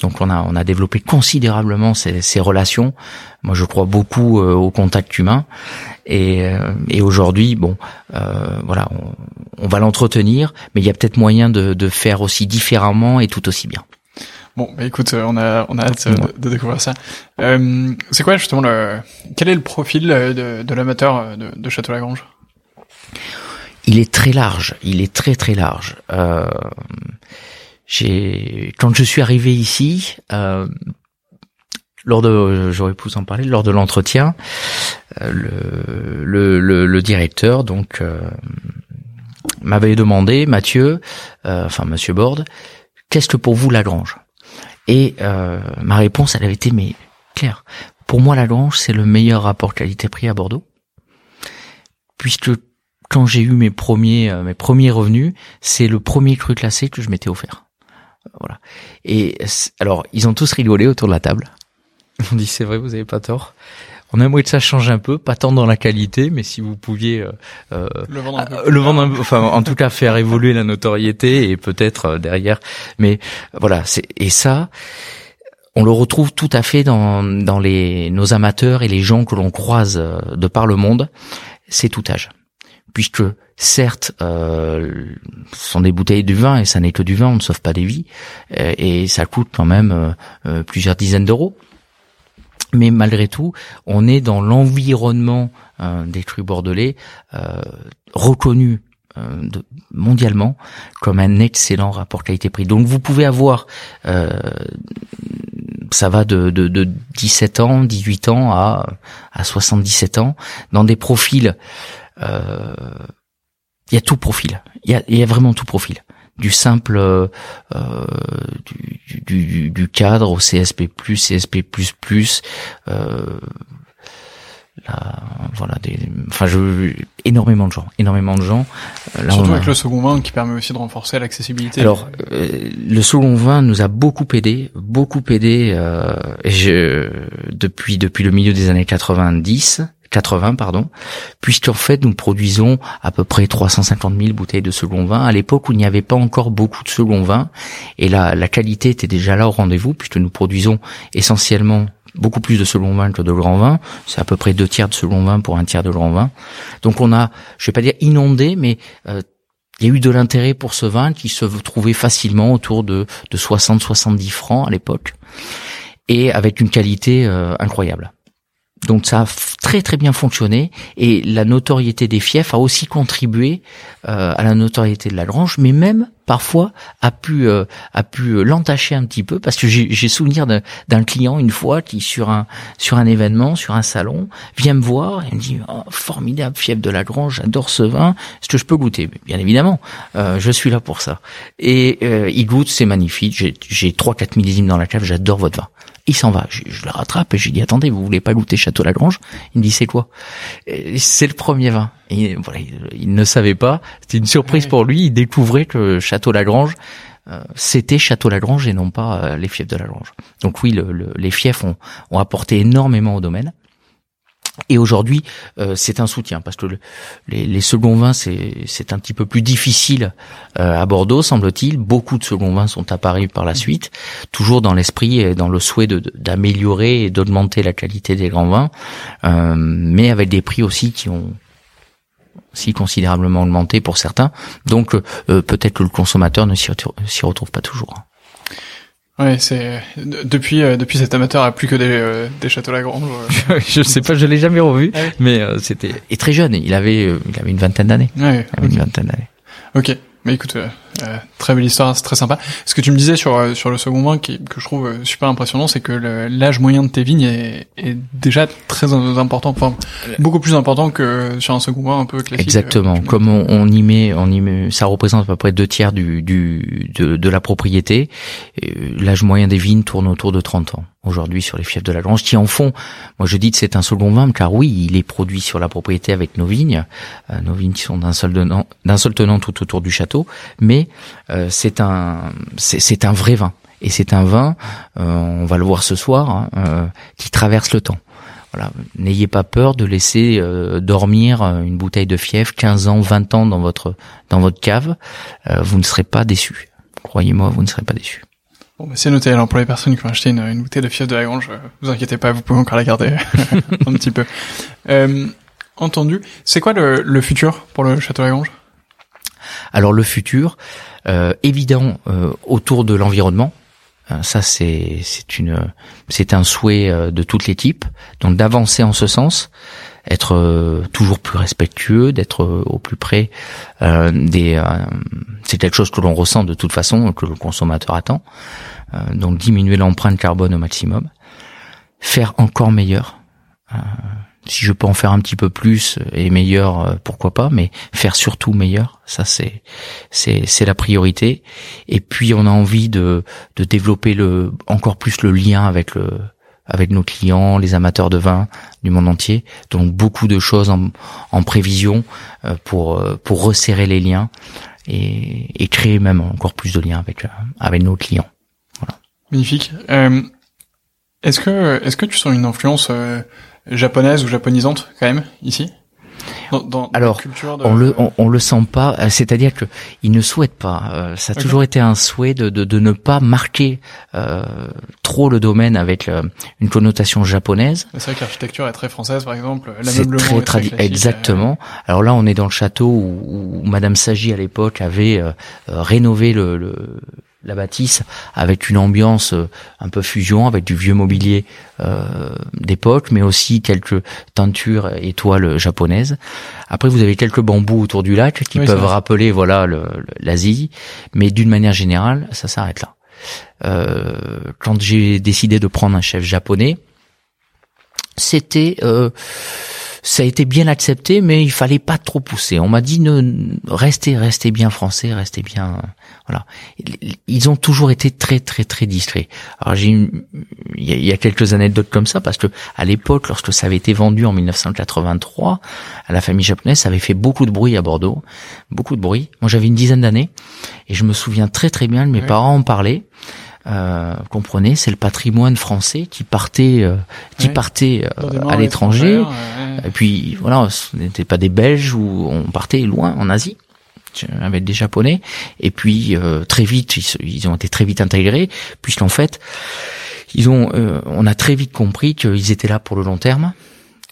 Donc on a, on a développé considérablement ces, ces relations. Moi, je crois beaucoup euh, au contact humain. Et, euh, et aujourd'hui, bon, euh, voilà, on, on va l'entretenir, mais il y a peut-être moyen de, de faire aussi différemment et tout aussi bien. Bon, bah écoute, euh, on a on a hâte euh, de, de découvrir ça. Euh, c'est quoi justement le quel est le profil de, de l'amateur de, de Château Lagrange? Il est très large. Il est très très large. Euh, j'ai quand je suis arrivé ici. Euh, lors de, j'aurais pu en parler, lors de l'entretien, le, le, le, le, directeur donc m'avait demandé, Mathieu, enfin Monsieur Borde, qu'est-ce que pour vous Lagrange? Et euh, ma réponse, elle avait été mais claire. Pour moi, la Grange, c'est le meilleur rapport qualité-prix à Bordeaux, puisque quand j'ai eu mes premiers euh, mes premiers revenus, c'est le premier cru classé que je m'étais offert. Voilà. Et alors, ils ont tous rigolé autour de la table. Ont dit c'est vrai, vous avez pas tort. On aimerait que ça change un peu, pas tant dans la qualité, mais si vous pouviez euh, euh le vendre, un peu le vendre enfin en tout cas faire évoluer la notoriété et peut-être euh, derrière. Mais voilà, c'est et ça, on le retrouve tout à fait dans dans les nos amateurs et les gens que l'on croise euh, de par le monde. C'est tout âge, puisque certes, euh, ce sont des bouteilles de vin et ça n'est que du vin, on ne sauve pas des vies, et ça coûte quand même plusieurs dizaines d'euros mais malgré tout, on est dans l'environnement euh, des crus bordelais euh, reconnu euh, mondialement comme un excellent rapport qualité-prix. Donc vous pouvez avoir, ça va de, de, de, 17 ans, 18 ans à, à 77 ans, dans des profils, il y a tout profil, il y a vraiment tout profil du simple euh, du, du, du, cadre au CSP+, CSP++, euh, là, voilà, des, enfin, je, énormément de gens, énormément de gens. Là, Surtout avec le second vin qui permet aussi de renforcer l'accessibilité. Alors, euh, le second vin nous a beaucoup aidé, beaucoup aidé. Euh, je, depuis depuis le milieu des années 90, 80 pardon, puisqu'en fait nous produisons à peu près 350 000 bouteilles de second vin à l'époque où il n'y avait pas encore beaucoup de second vin et la, la qualité était déjà là au rendez-vous puisque nous produisons essentiellement beaucoup plus de second vin que de grand vin. C'est à peu près deux tiers de second vin pour un tiers de grand vin. Donc on a, je vais pas dire inondé, mais euh, il y a eu de l'intérêt pour ce vin qui se trouvait facilement autour de, de 60-70 francs à l'époque et avec une qualité euh, incroyable. Donc ça a très très bien fonctionné et la notoriété des fiefs a aussi contribué euh, à la notoriété de la grange, mais même parfois a pu euh, a pu l'entacher un petit peu parce que j'ai souvenir d'un client une fois qui sur un sur un événement sur un salon vient me voir et me dit oh, formidable fief de la grange j'adore ce vin est-ce que je peux goûter? Bien évidemment euh, je suis là pour ça. Et il goûte c'est magnifique j'ai trois quatre millésimes dans la cave j'adore votre vin il s'en va. Je, le rattrape et je lui dis attendez, vous voulez pas goûter Château Lagrange? Il me dit c'est quoi? C'est le premier vin. Et voilà, il, ne savait pas. C'était une surprise pour lui. Il découvrait que Château Lagrange euh, c'était Château Lagrange et non pas euh, les fiefs de Lagrange. Donc oui, les fiefs ont, ont apporté énormément au domaine. Et aujourd'hui, euh, c'est un soutien parce que les, les, seconds vins, c'est un petit peu plus difficile euh, à Bordeaux, semble-t-il. Beaucoup de seconds vins sont apparus par la suite, toujours dans l'esprit et dans le souhait d'améliorer et d'augmenter la qualité des grands vins, euh, mais avec des prix aussi qui ont si considérablement augmenté pour certains. Donc peut-être que le consommateur ne s'y retrouve pas toujours. Ouais, c'est depuis euh, depuis cet amateur a plus que des, euh, des châteaux Lagrange. Euh. je sais pas, je l'ai jamais revu, ah mais c'était et très jeune. Il avait il avait une vingtaine d'années. Ouais, avait une vingtaine d'années. Ok. Mais écoute, euh, euh, très belle histoire, c'est très sympa. Ce que tu me disais sur euh, sur le second vin, qui, que je trouve super impressionnant, c'est que l'âge moyen de tes vignes est, est déjà très important, enfin beaucoup plus important que sur un second vin un peu classique. Exactement. Comme on, on, y met, on y met, ça représente à peu près deux tiers du, du de, de la propriété. L'âge moyen des vignes tourne autour de 30 ans aujourd'hui sur les fiefs de la Grange, qui en font, moi je dis que c'est un second vin, car oui, il est produit sur la propriété avec nos vignes, euh, nos vignes qui sont d'un seul tenant, d'un seul tenant tout autour du château, mais euh, c'est un, c'est un vrai vin. Et c'est un vin, on va le voir ce soir, hein, qui traverse le temps. Voilà, n'ayez pas peur de laisser dormir une bouteille de fièvre 15 ans, 20 ans dans votre dans votre cave, vous ne serez pas déçus. Croyez-moi, vous ne serez pas déçus. Bon, bah, c'est noté. Alors pour les personnes qui ont acheté une, bouteille de fièvre de la Grange, vous inquiétez pas, vous pouvez encore la garder un petit peu. Euh, entendu. C'est quoi le, le, futur pour le château Lagrange Alors le futur, euh, évident euh, autour de l'environnement. Euh, ça c'est c'est une c'est un souhait euh, de toutes les types. Donc d'avancer en ce sens, être toujours plus respectueux, d'être au plus près des. c'est quelque chose que l'on ressent de toute façon, que le consommateur attend. donc diminuer l'empreinte carbone au maximum, faire encore meilleur si je peux en faire un petit peu plus et meilleur, euh, pourquoi pas, mais faire surtout meilleur, ça c'est c'est c'est la priorité. Et puis on a envie de de développer le encore plus le lien avec le avec nos clients, les amateurs de vin du monde entier. Donc beaucoup de choses en, en prévision euh, pour euh, pour resserrer les liens et, et créer même encore plus de liens avec avec nos clients. Voilà. Magnifique. Euh, est-ce que est-ce que tu sens une influence japonaise ou japonisante quand même ici dans, dans Alors, de... on le on, le sent pas. Euh, c'est-à-dire que ils ne souhaitent pas. Euh, ça a toujours été un souhait de, de, de ne pas marquer euh, trop le domaine avec euh, une connotation japonaise. C'est vrai que l'architecture est très française, par exemple. C'est très, très Exactement. Alors là, on est dans le château où, où Madame Sagi à l'époque avait rénové le, le la bâtisse avec une ambiance euh, un peu fusion avec du vieux mobilier euh, d'époque mais aussi quelques teintures et toiles japonaises. Après vous avez quelques bambous autour du lac qui peuvent rappeler voilà l'Asie. Mais d'une manière générale ça s'arrête là. Euh, quand j'ai décidé de prendre un chef japonais c'était euh, ça a été bien accepté, mais il fallait pas trop pousser. On m'a dit ne restez, restez bien français, restez bien. Voilà. Ils ont toujours été très, très, très discrets. Alors j'ai, il y, a quelques anecdotes comme ça parce que à l'époque, lorsque ça avait été vendu en 1983 à la famille japonaise, ça avait fait beaucoup de bruit à Bordeaux, beaucoup de bruit. Moi, j'avais une dizaine d'années et je me souviens très, très bien de mes parents en parlaient. Euh, comprenez, c'est le patrimoine français qui partait, euh, qui partait euh, à l'étranger. Et puis voilà, ce n'était pas des Belges où on partait loin en Asie avec des Japonais. Et puis euh, très vite, ils, ont été très vite intégrés, puisqu'en fait, ils ont, on a très vite compris qu'ils étaient là pour le long terme.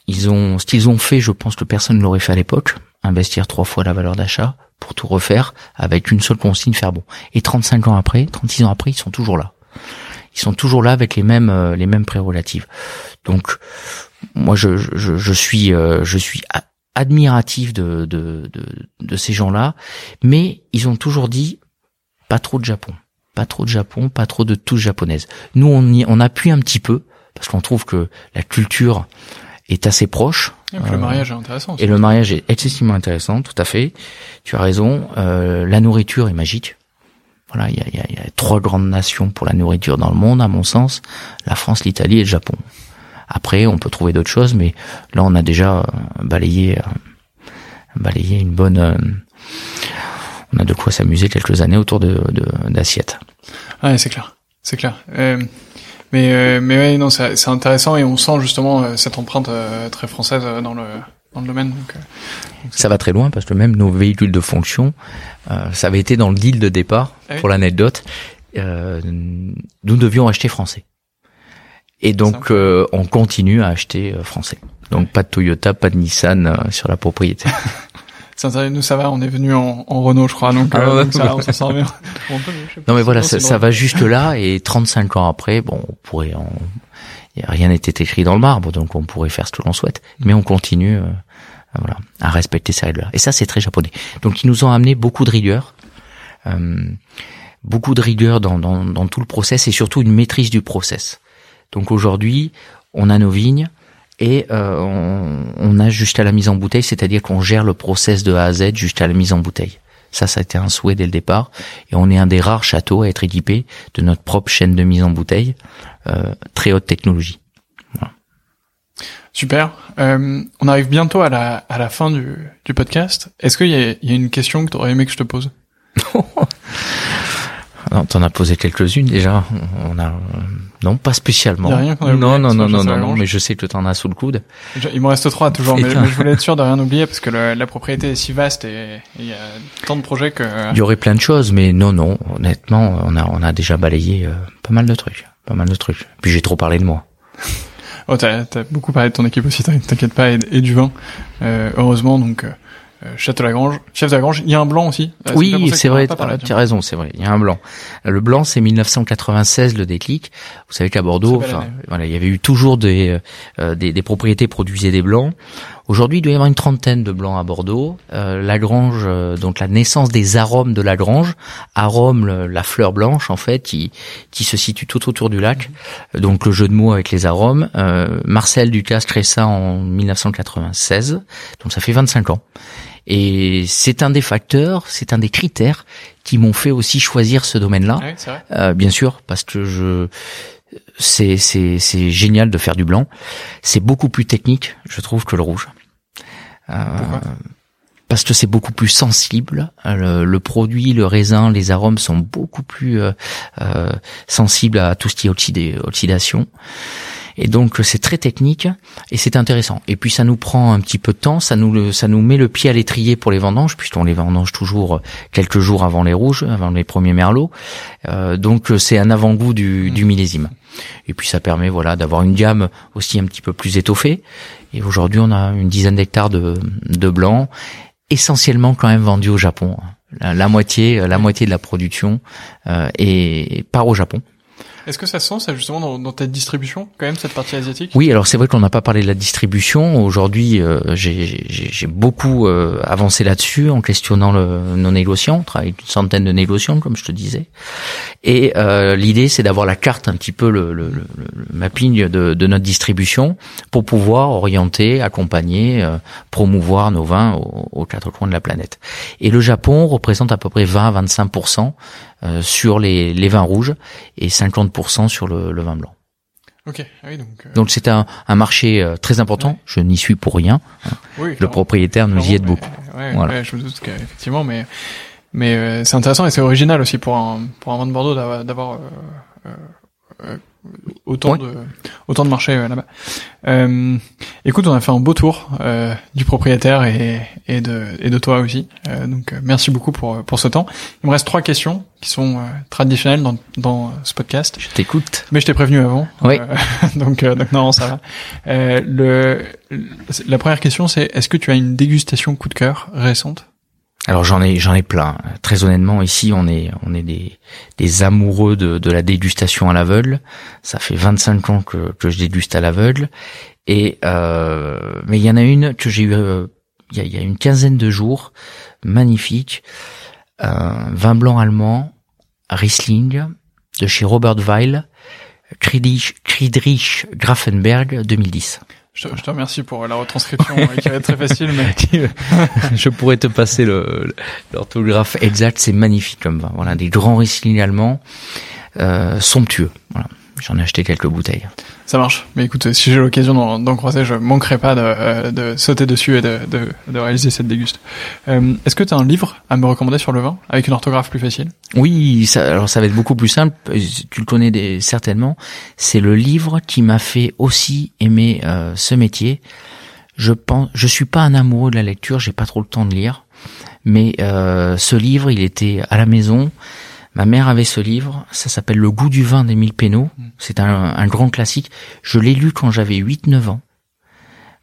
Ils ont, ce qu'ils ont fait, je pense que personne ne l'aurait fait à l'époque, investir trois fois la valeur d'achat pour tout refaire avec une seule consigne, faire bon. Et 35 ans après, 36 ans après, ils sont toujours là. Ils sont toujours là avec les mêmes euh, les mêmes prérogatives. Donc moi je, je, suis euh, je suis admiratif de, de, de, ces gens-là, mais ils ont toujours dit pas trop de Japon, pas trop de Japon, pas trop de touche japonaise. Nous on y, on appuie un petit peu parce qu'on trouve que la culture est assez proche. Et le mariage est intéressant. Et le mariage est excessivement intéressant, tout à fait. Tu as raison. Euh, la nourriture est magique. Voilà, il y a, y, y a, trois grandes nations pour la nourriture dans le monde, à mon sens la France, l'Italie et le Japon. Après, on peut trouver d'autres choses, mais là, on a déjà euh, balayé, euh, balayé une bonne. Euh, on a de quoi s'amuser quelques années autour de d'assiettes. ouais, c'est clair, c'est clair. Euh, mais euh, mais ouais, non, c'est intéressant et on sent justement euh, cette empreinte euh, très française dans le dans le domaine. Donc, ça va très loin parce que même nos véhicules de fonction, ça avait été dans le deal de départ ah pour l'anecdote. nous devions acheter français. Et donc on continue à acheter français. Donc pas de Toyota, pas de Nissan sur la propriété. nous ça va, on est venu en, en Renault, je crois, donc, ah euh, ça, on s'en sort bien. non mais voilà, ça, ça va juste là, et 35 ans après, bon, on pourrait, en... rien n'était écrit dans le marbre, donc on pourrait faire ce que l'on souhaite, mais on continue, euh, voilà, à respecter ces règles-là. Et ça, c'est très japonais. Donc ils nous ont amené beaucoup de rigueur, euh, beaucoup de rigueur dans, dans, dans tout le process, et surtout une maîtrise du process. Donc aujourd'hui, on a nos vignes, et euh, on, on, a jusqu'à la mise en bouteille, c'est-à-dire qu'on gère le process de A à Z jusqu'à la mise en bouteille. Ça, ça a été un souhait dès le départ, et on est un des rares châteaux à être équipé de notre propre chaîne de mise en bouteille, euh, très haute technologie. Voilà. Super. Euh, on arrive bientôt à la, à la fin du, du podcast. Est-ce qu'il y a, y a une question que tu aurais aimé que je te pose? T'en as posé quelques-unes déjà. On a non, pas spécialement. Y a rien qu'on a non, non, non, non, non, non, mais je sais que t'en as sous le coude. Je- Il me reste trois toujours, mais, je voulais être sûr de rien oublier parce que le- la propriété est si vaste et il y a tant de projets que. Il y aurait plein de choses, mais non, non. Honnêtement, on a, on a déjà balayé euh, pas mal de trucs, pas mal de trucs. Puis j'ai trop parlé de moi. Oh, t'as as beaucoup parlé de ton équipe aussi, t'in- t'inquiète pas, et, et du vin. Euh, heureusement, donc euh, euh, Château Lagrange, chef de Lagrange. Il y a un blanc aussi. Euh, oui, c'est vrai. Tu as raison, c'est vrai. Il y a un blanc. Le blanc, c'est 1996 le déclic. Vous savez qu'à Bordeaux, enfin, voilà, il y avait eu toujours des, euh, des des propriétés produisaient des blancs. Aujourd'hui, il doit y avoir une trentaine de blancs à Bordeaux. Euh, Lagrange, euh, donc la naissance des arômes de Lagrange, arôme le- la fleur blanche en fait, qui qui se situe tout autour du lac. Euh, Donc le jeu de mots avec les arômes. Euh, Marcel Ducasse crée ça en 1996, donc ça fait 25 ans. Et c'est un des facteurs, c'est un des critères qui m'ont fait aussi choisir ce domaine-là. Vrai. Euh, bien sûr, parce que je c'est c'est c'est génial de faire du blanc. C'est beaucoup plus technique, je trouve, que le rouge. Euh, parce que c'est beaucoup plus sensible. Le, le produit, le raisin, les arômes sont beaucoup plus euh, euh, sensibles à tout ce qui est oxydé- oxydation. Et donc c'est très technique et c'est intéressant. Et puis ça nous prend un petit peu de temps, ça nous le, ça nous met le pied à l'étrier pour les vendanges puisqu'on les vendange toujours quelques jours avant les rouges, avant les premiers merlots. Euh, donc c'est un avant-goût du, du millésime. Et puis ça permet voilà d'avoir une gamme aussi un petit peu plus étoffée. Et aujourd'hui on a une dizaine d'hectares de, de blanc, essentiellement quand même vendus au Japon. La, la moitié, la moitié de la production euh, est part au Japon. Est-ce que ça se sent, ça, justement, dans, dans ta distribution, quand même, cette partie asiatique? Oui, alors c'est vrai qu'on n'a pas parlé de la distribution. Aujourd'hui, euh, j'ai- beaucoup euh, avancé là-dessus en questionnant le, nos négociants. On travaille une centaine de négociants, comme je te disais. Et euh, l'idée, c'est d'avoir la carte, un petit peu le, le, le- mapping de, de notre distribution pour pouvoir orienter, accompagner, euh, promouvoir nos vins aux, aux quatre coins de la planète. Et le Japon représente à peu près 20 à 25 euh, sur les, les vins rouges et 50% sur le, le vin blanc. Ok, ah oui, donc. euh, Donc c'est un, un marché euh, très important. Ouais. Je n'y suis pour rien. oui, Le propriétaire nous y aide mais- beaucoup. Ouais, Voilà. ouais, je me doute qu'effectivement, mais mais euh, c'est intéressant et c'est original aussi pour un pour un vin de Bordeaux d'avoir autant Ouais. de autant de marchés euh, là-bas. Euh, écoute, on a fait un beau tour euh, du propriétaire et et de et de toi aussi. Euh, donc euh, merci beaucoup pour pour ce temps. Il me reste trois questions qui sont traditionnelles dans dans ce podcast. Je t'écoute. Mais je t'ai prévenu avant. Oui. Donc, euh, donc non, ça va. Euh, le- la première question, c'est est-ce que tu as une dégustation coup de cœur récente? Alors j'en ai j'en ai plein. Très honnêtement, ici on est on est des amoureux de, de la dégustation à l'aveugle. Ça fait 25 ans que que je déguste à l'aveugle. Et euh, mais il y en a une que j'ai eu euh, il y, a, il y a une quinzaine de jours, magnifique, un vin blanc allemand, Riesling, de chez Robert Weil, Friedrich, Friedrich Grafenberg 2010. je te, je te remercie pour la retranscription euh, qui va être très facile, mais Je pourrais te passer le l'orthographe exact, c'est magnifique comme vin. Voilà, des grands Riesling allemands, euh, somptueux. Voilà. J'en ai acheté quelques bouteilles. ça marche. Mais écoute, si j'ai l'occasion d'en, croiser, je manquerai pas de, euh, de sauter dessus et de, de, de réaliser cette déguste. Euh, est-ce que tu as un livre à me recommander sur le vin avec une orthographe plus facile? Oui, ça, alors ça va être beaucoup plus simple. euh, Tu le connais des- certainement. C'est le livre qui m'a fait aussi aimer euh, ce métier. Je pense, je suis pas un amoureux de la lecture. J'ai pas trop le temps de lire, mais euh, ce livre, il était à la maison. Ma mère avait ce livre. Ça s'appelle Le goût du vin d'Émile Pénaud. C'est un, un grand classique. Je l'ai lu quand j'avais 8-9 ans.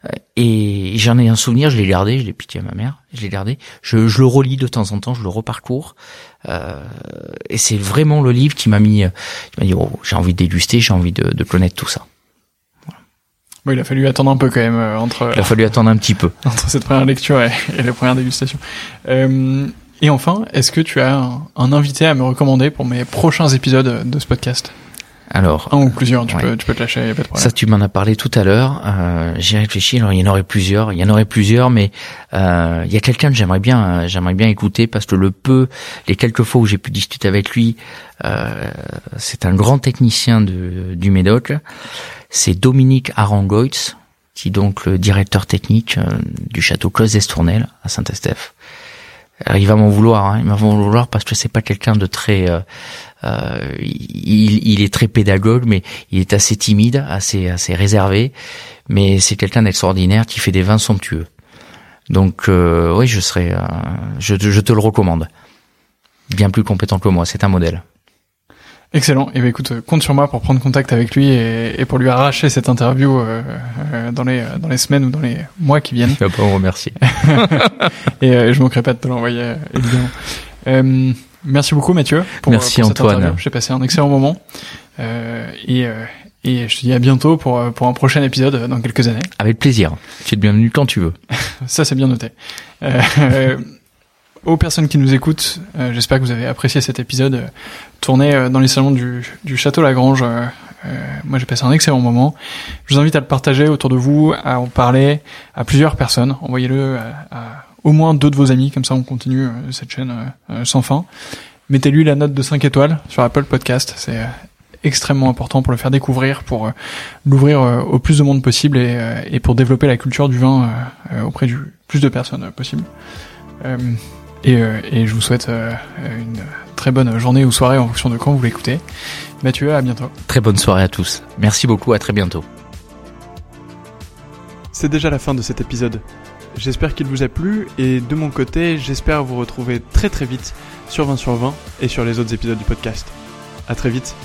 Euh, Et j'en ai un souvenir, je l'ai gardé, je l'ai piqué à ma mère, je l'ai gardé. Je, je le relis de temps en temps, je le reparcours. Euh, et c'est vraiment le livre qui m'a mis, euh, qui m'a dit, oh, j'ai envie de déguster, j'ai envie de, de connaître tout ça. Bon, il a fallu attendre un peu quand même euh, entre Il a fallu attendre un petit peu. entre cette première lecture et, et la première dégustation. Euh, et enfin, est-ce que tu as un, un invité à me recommander pour mes prochains épisodes de ce podcast? Alors, Un ou plusieurs, tu, Ouais. peux, tu peux te lâcher, y a pas de problème. ça tu m'en as parlé tout à l'heure. Euh, J'y ai réfléchi. Alors il y en aurait plusieurs, il y en aurait plusieurs, mais euh, il y a quelqu'un que j'aimerais bien, euh, j'aimerais bien écouter parce que le peu, les quelques fois où j'ai pu discuter avec lui, euh, c'est un grand technicien de, du Médoc. C'est Dominique Arangoitz, qui est donc le directeur technique du château Clos d'Estournel à Saint-Estèphe. Il va m'en vouloir, hein, il va m'en vouloir parce que c'est pas quelqu'un de très, euh, euh, il, est très pédagogue, mais il est assez timide, assez assez réservé, mais c'est quelqu'un d'extraordinaire qui fait des vins somptueux. Donc euh, oui, je serais, euh, je, je te le recommande. Bien plus compétent que moi, c'est un modèle. Excellent. Et eh ben écoute, compte sur moi pour prendre contact avec lui et, et pour lui arracher cette interview euh, euh dans les dans les semaines ou dans les mois qui viennent. Je vais pas vous remercier. et euh, je manquerai pas de te l'envoyer euh, évidemment. Euh, merci beaucoup Mathieu. Pour, merci pour Antoine. J'ai passé un excellent moment. et et je te dis à bientôt pour pour un prochain épisode dans quelques années. Avec plaisir. Tu es bienvenu quand tu veux. Ça c'est bien noté. Euh, aux personnes qui nous écoutent, euh, j'espère que vous avez apprécié cet épisode tourné euh, dans les salons du, du Château Lagrange. moi, j'ai passé un excellent moment. Je vous invite à le partager autour de vous, à en parler à plusieurs personnes. Envoyez-le à, au moins deux de vos amis, comme ça on continue cette chaîne sans fin. Mettez-lui la note de 5 étoiles sur Apple Podcast, c'est extrêmement important pour le faire découvrir, pour l'ouvrir au plus de monde possible et, et, pour développer la culture du vin auprès du plus de personnes possible. Et, euh, et, je vous souhaite euh, une très bonne journée ou soirée en fonction de quand vous l'écoutez. Mathieu, à bientôt. Très bonne soirée à tous. Merci beaucoup, à très bientôt. C'est déjà la fin de cet épisode. J'espère qu'il vous a plu et de mon côté, j'espère vous retrouver très très vite sur 20 sur 20 et sur les autres épisodes du podcast. À très vite.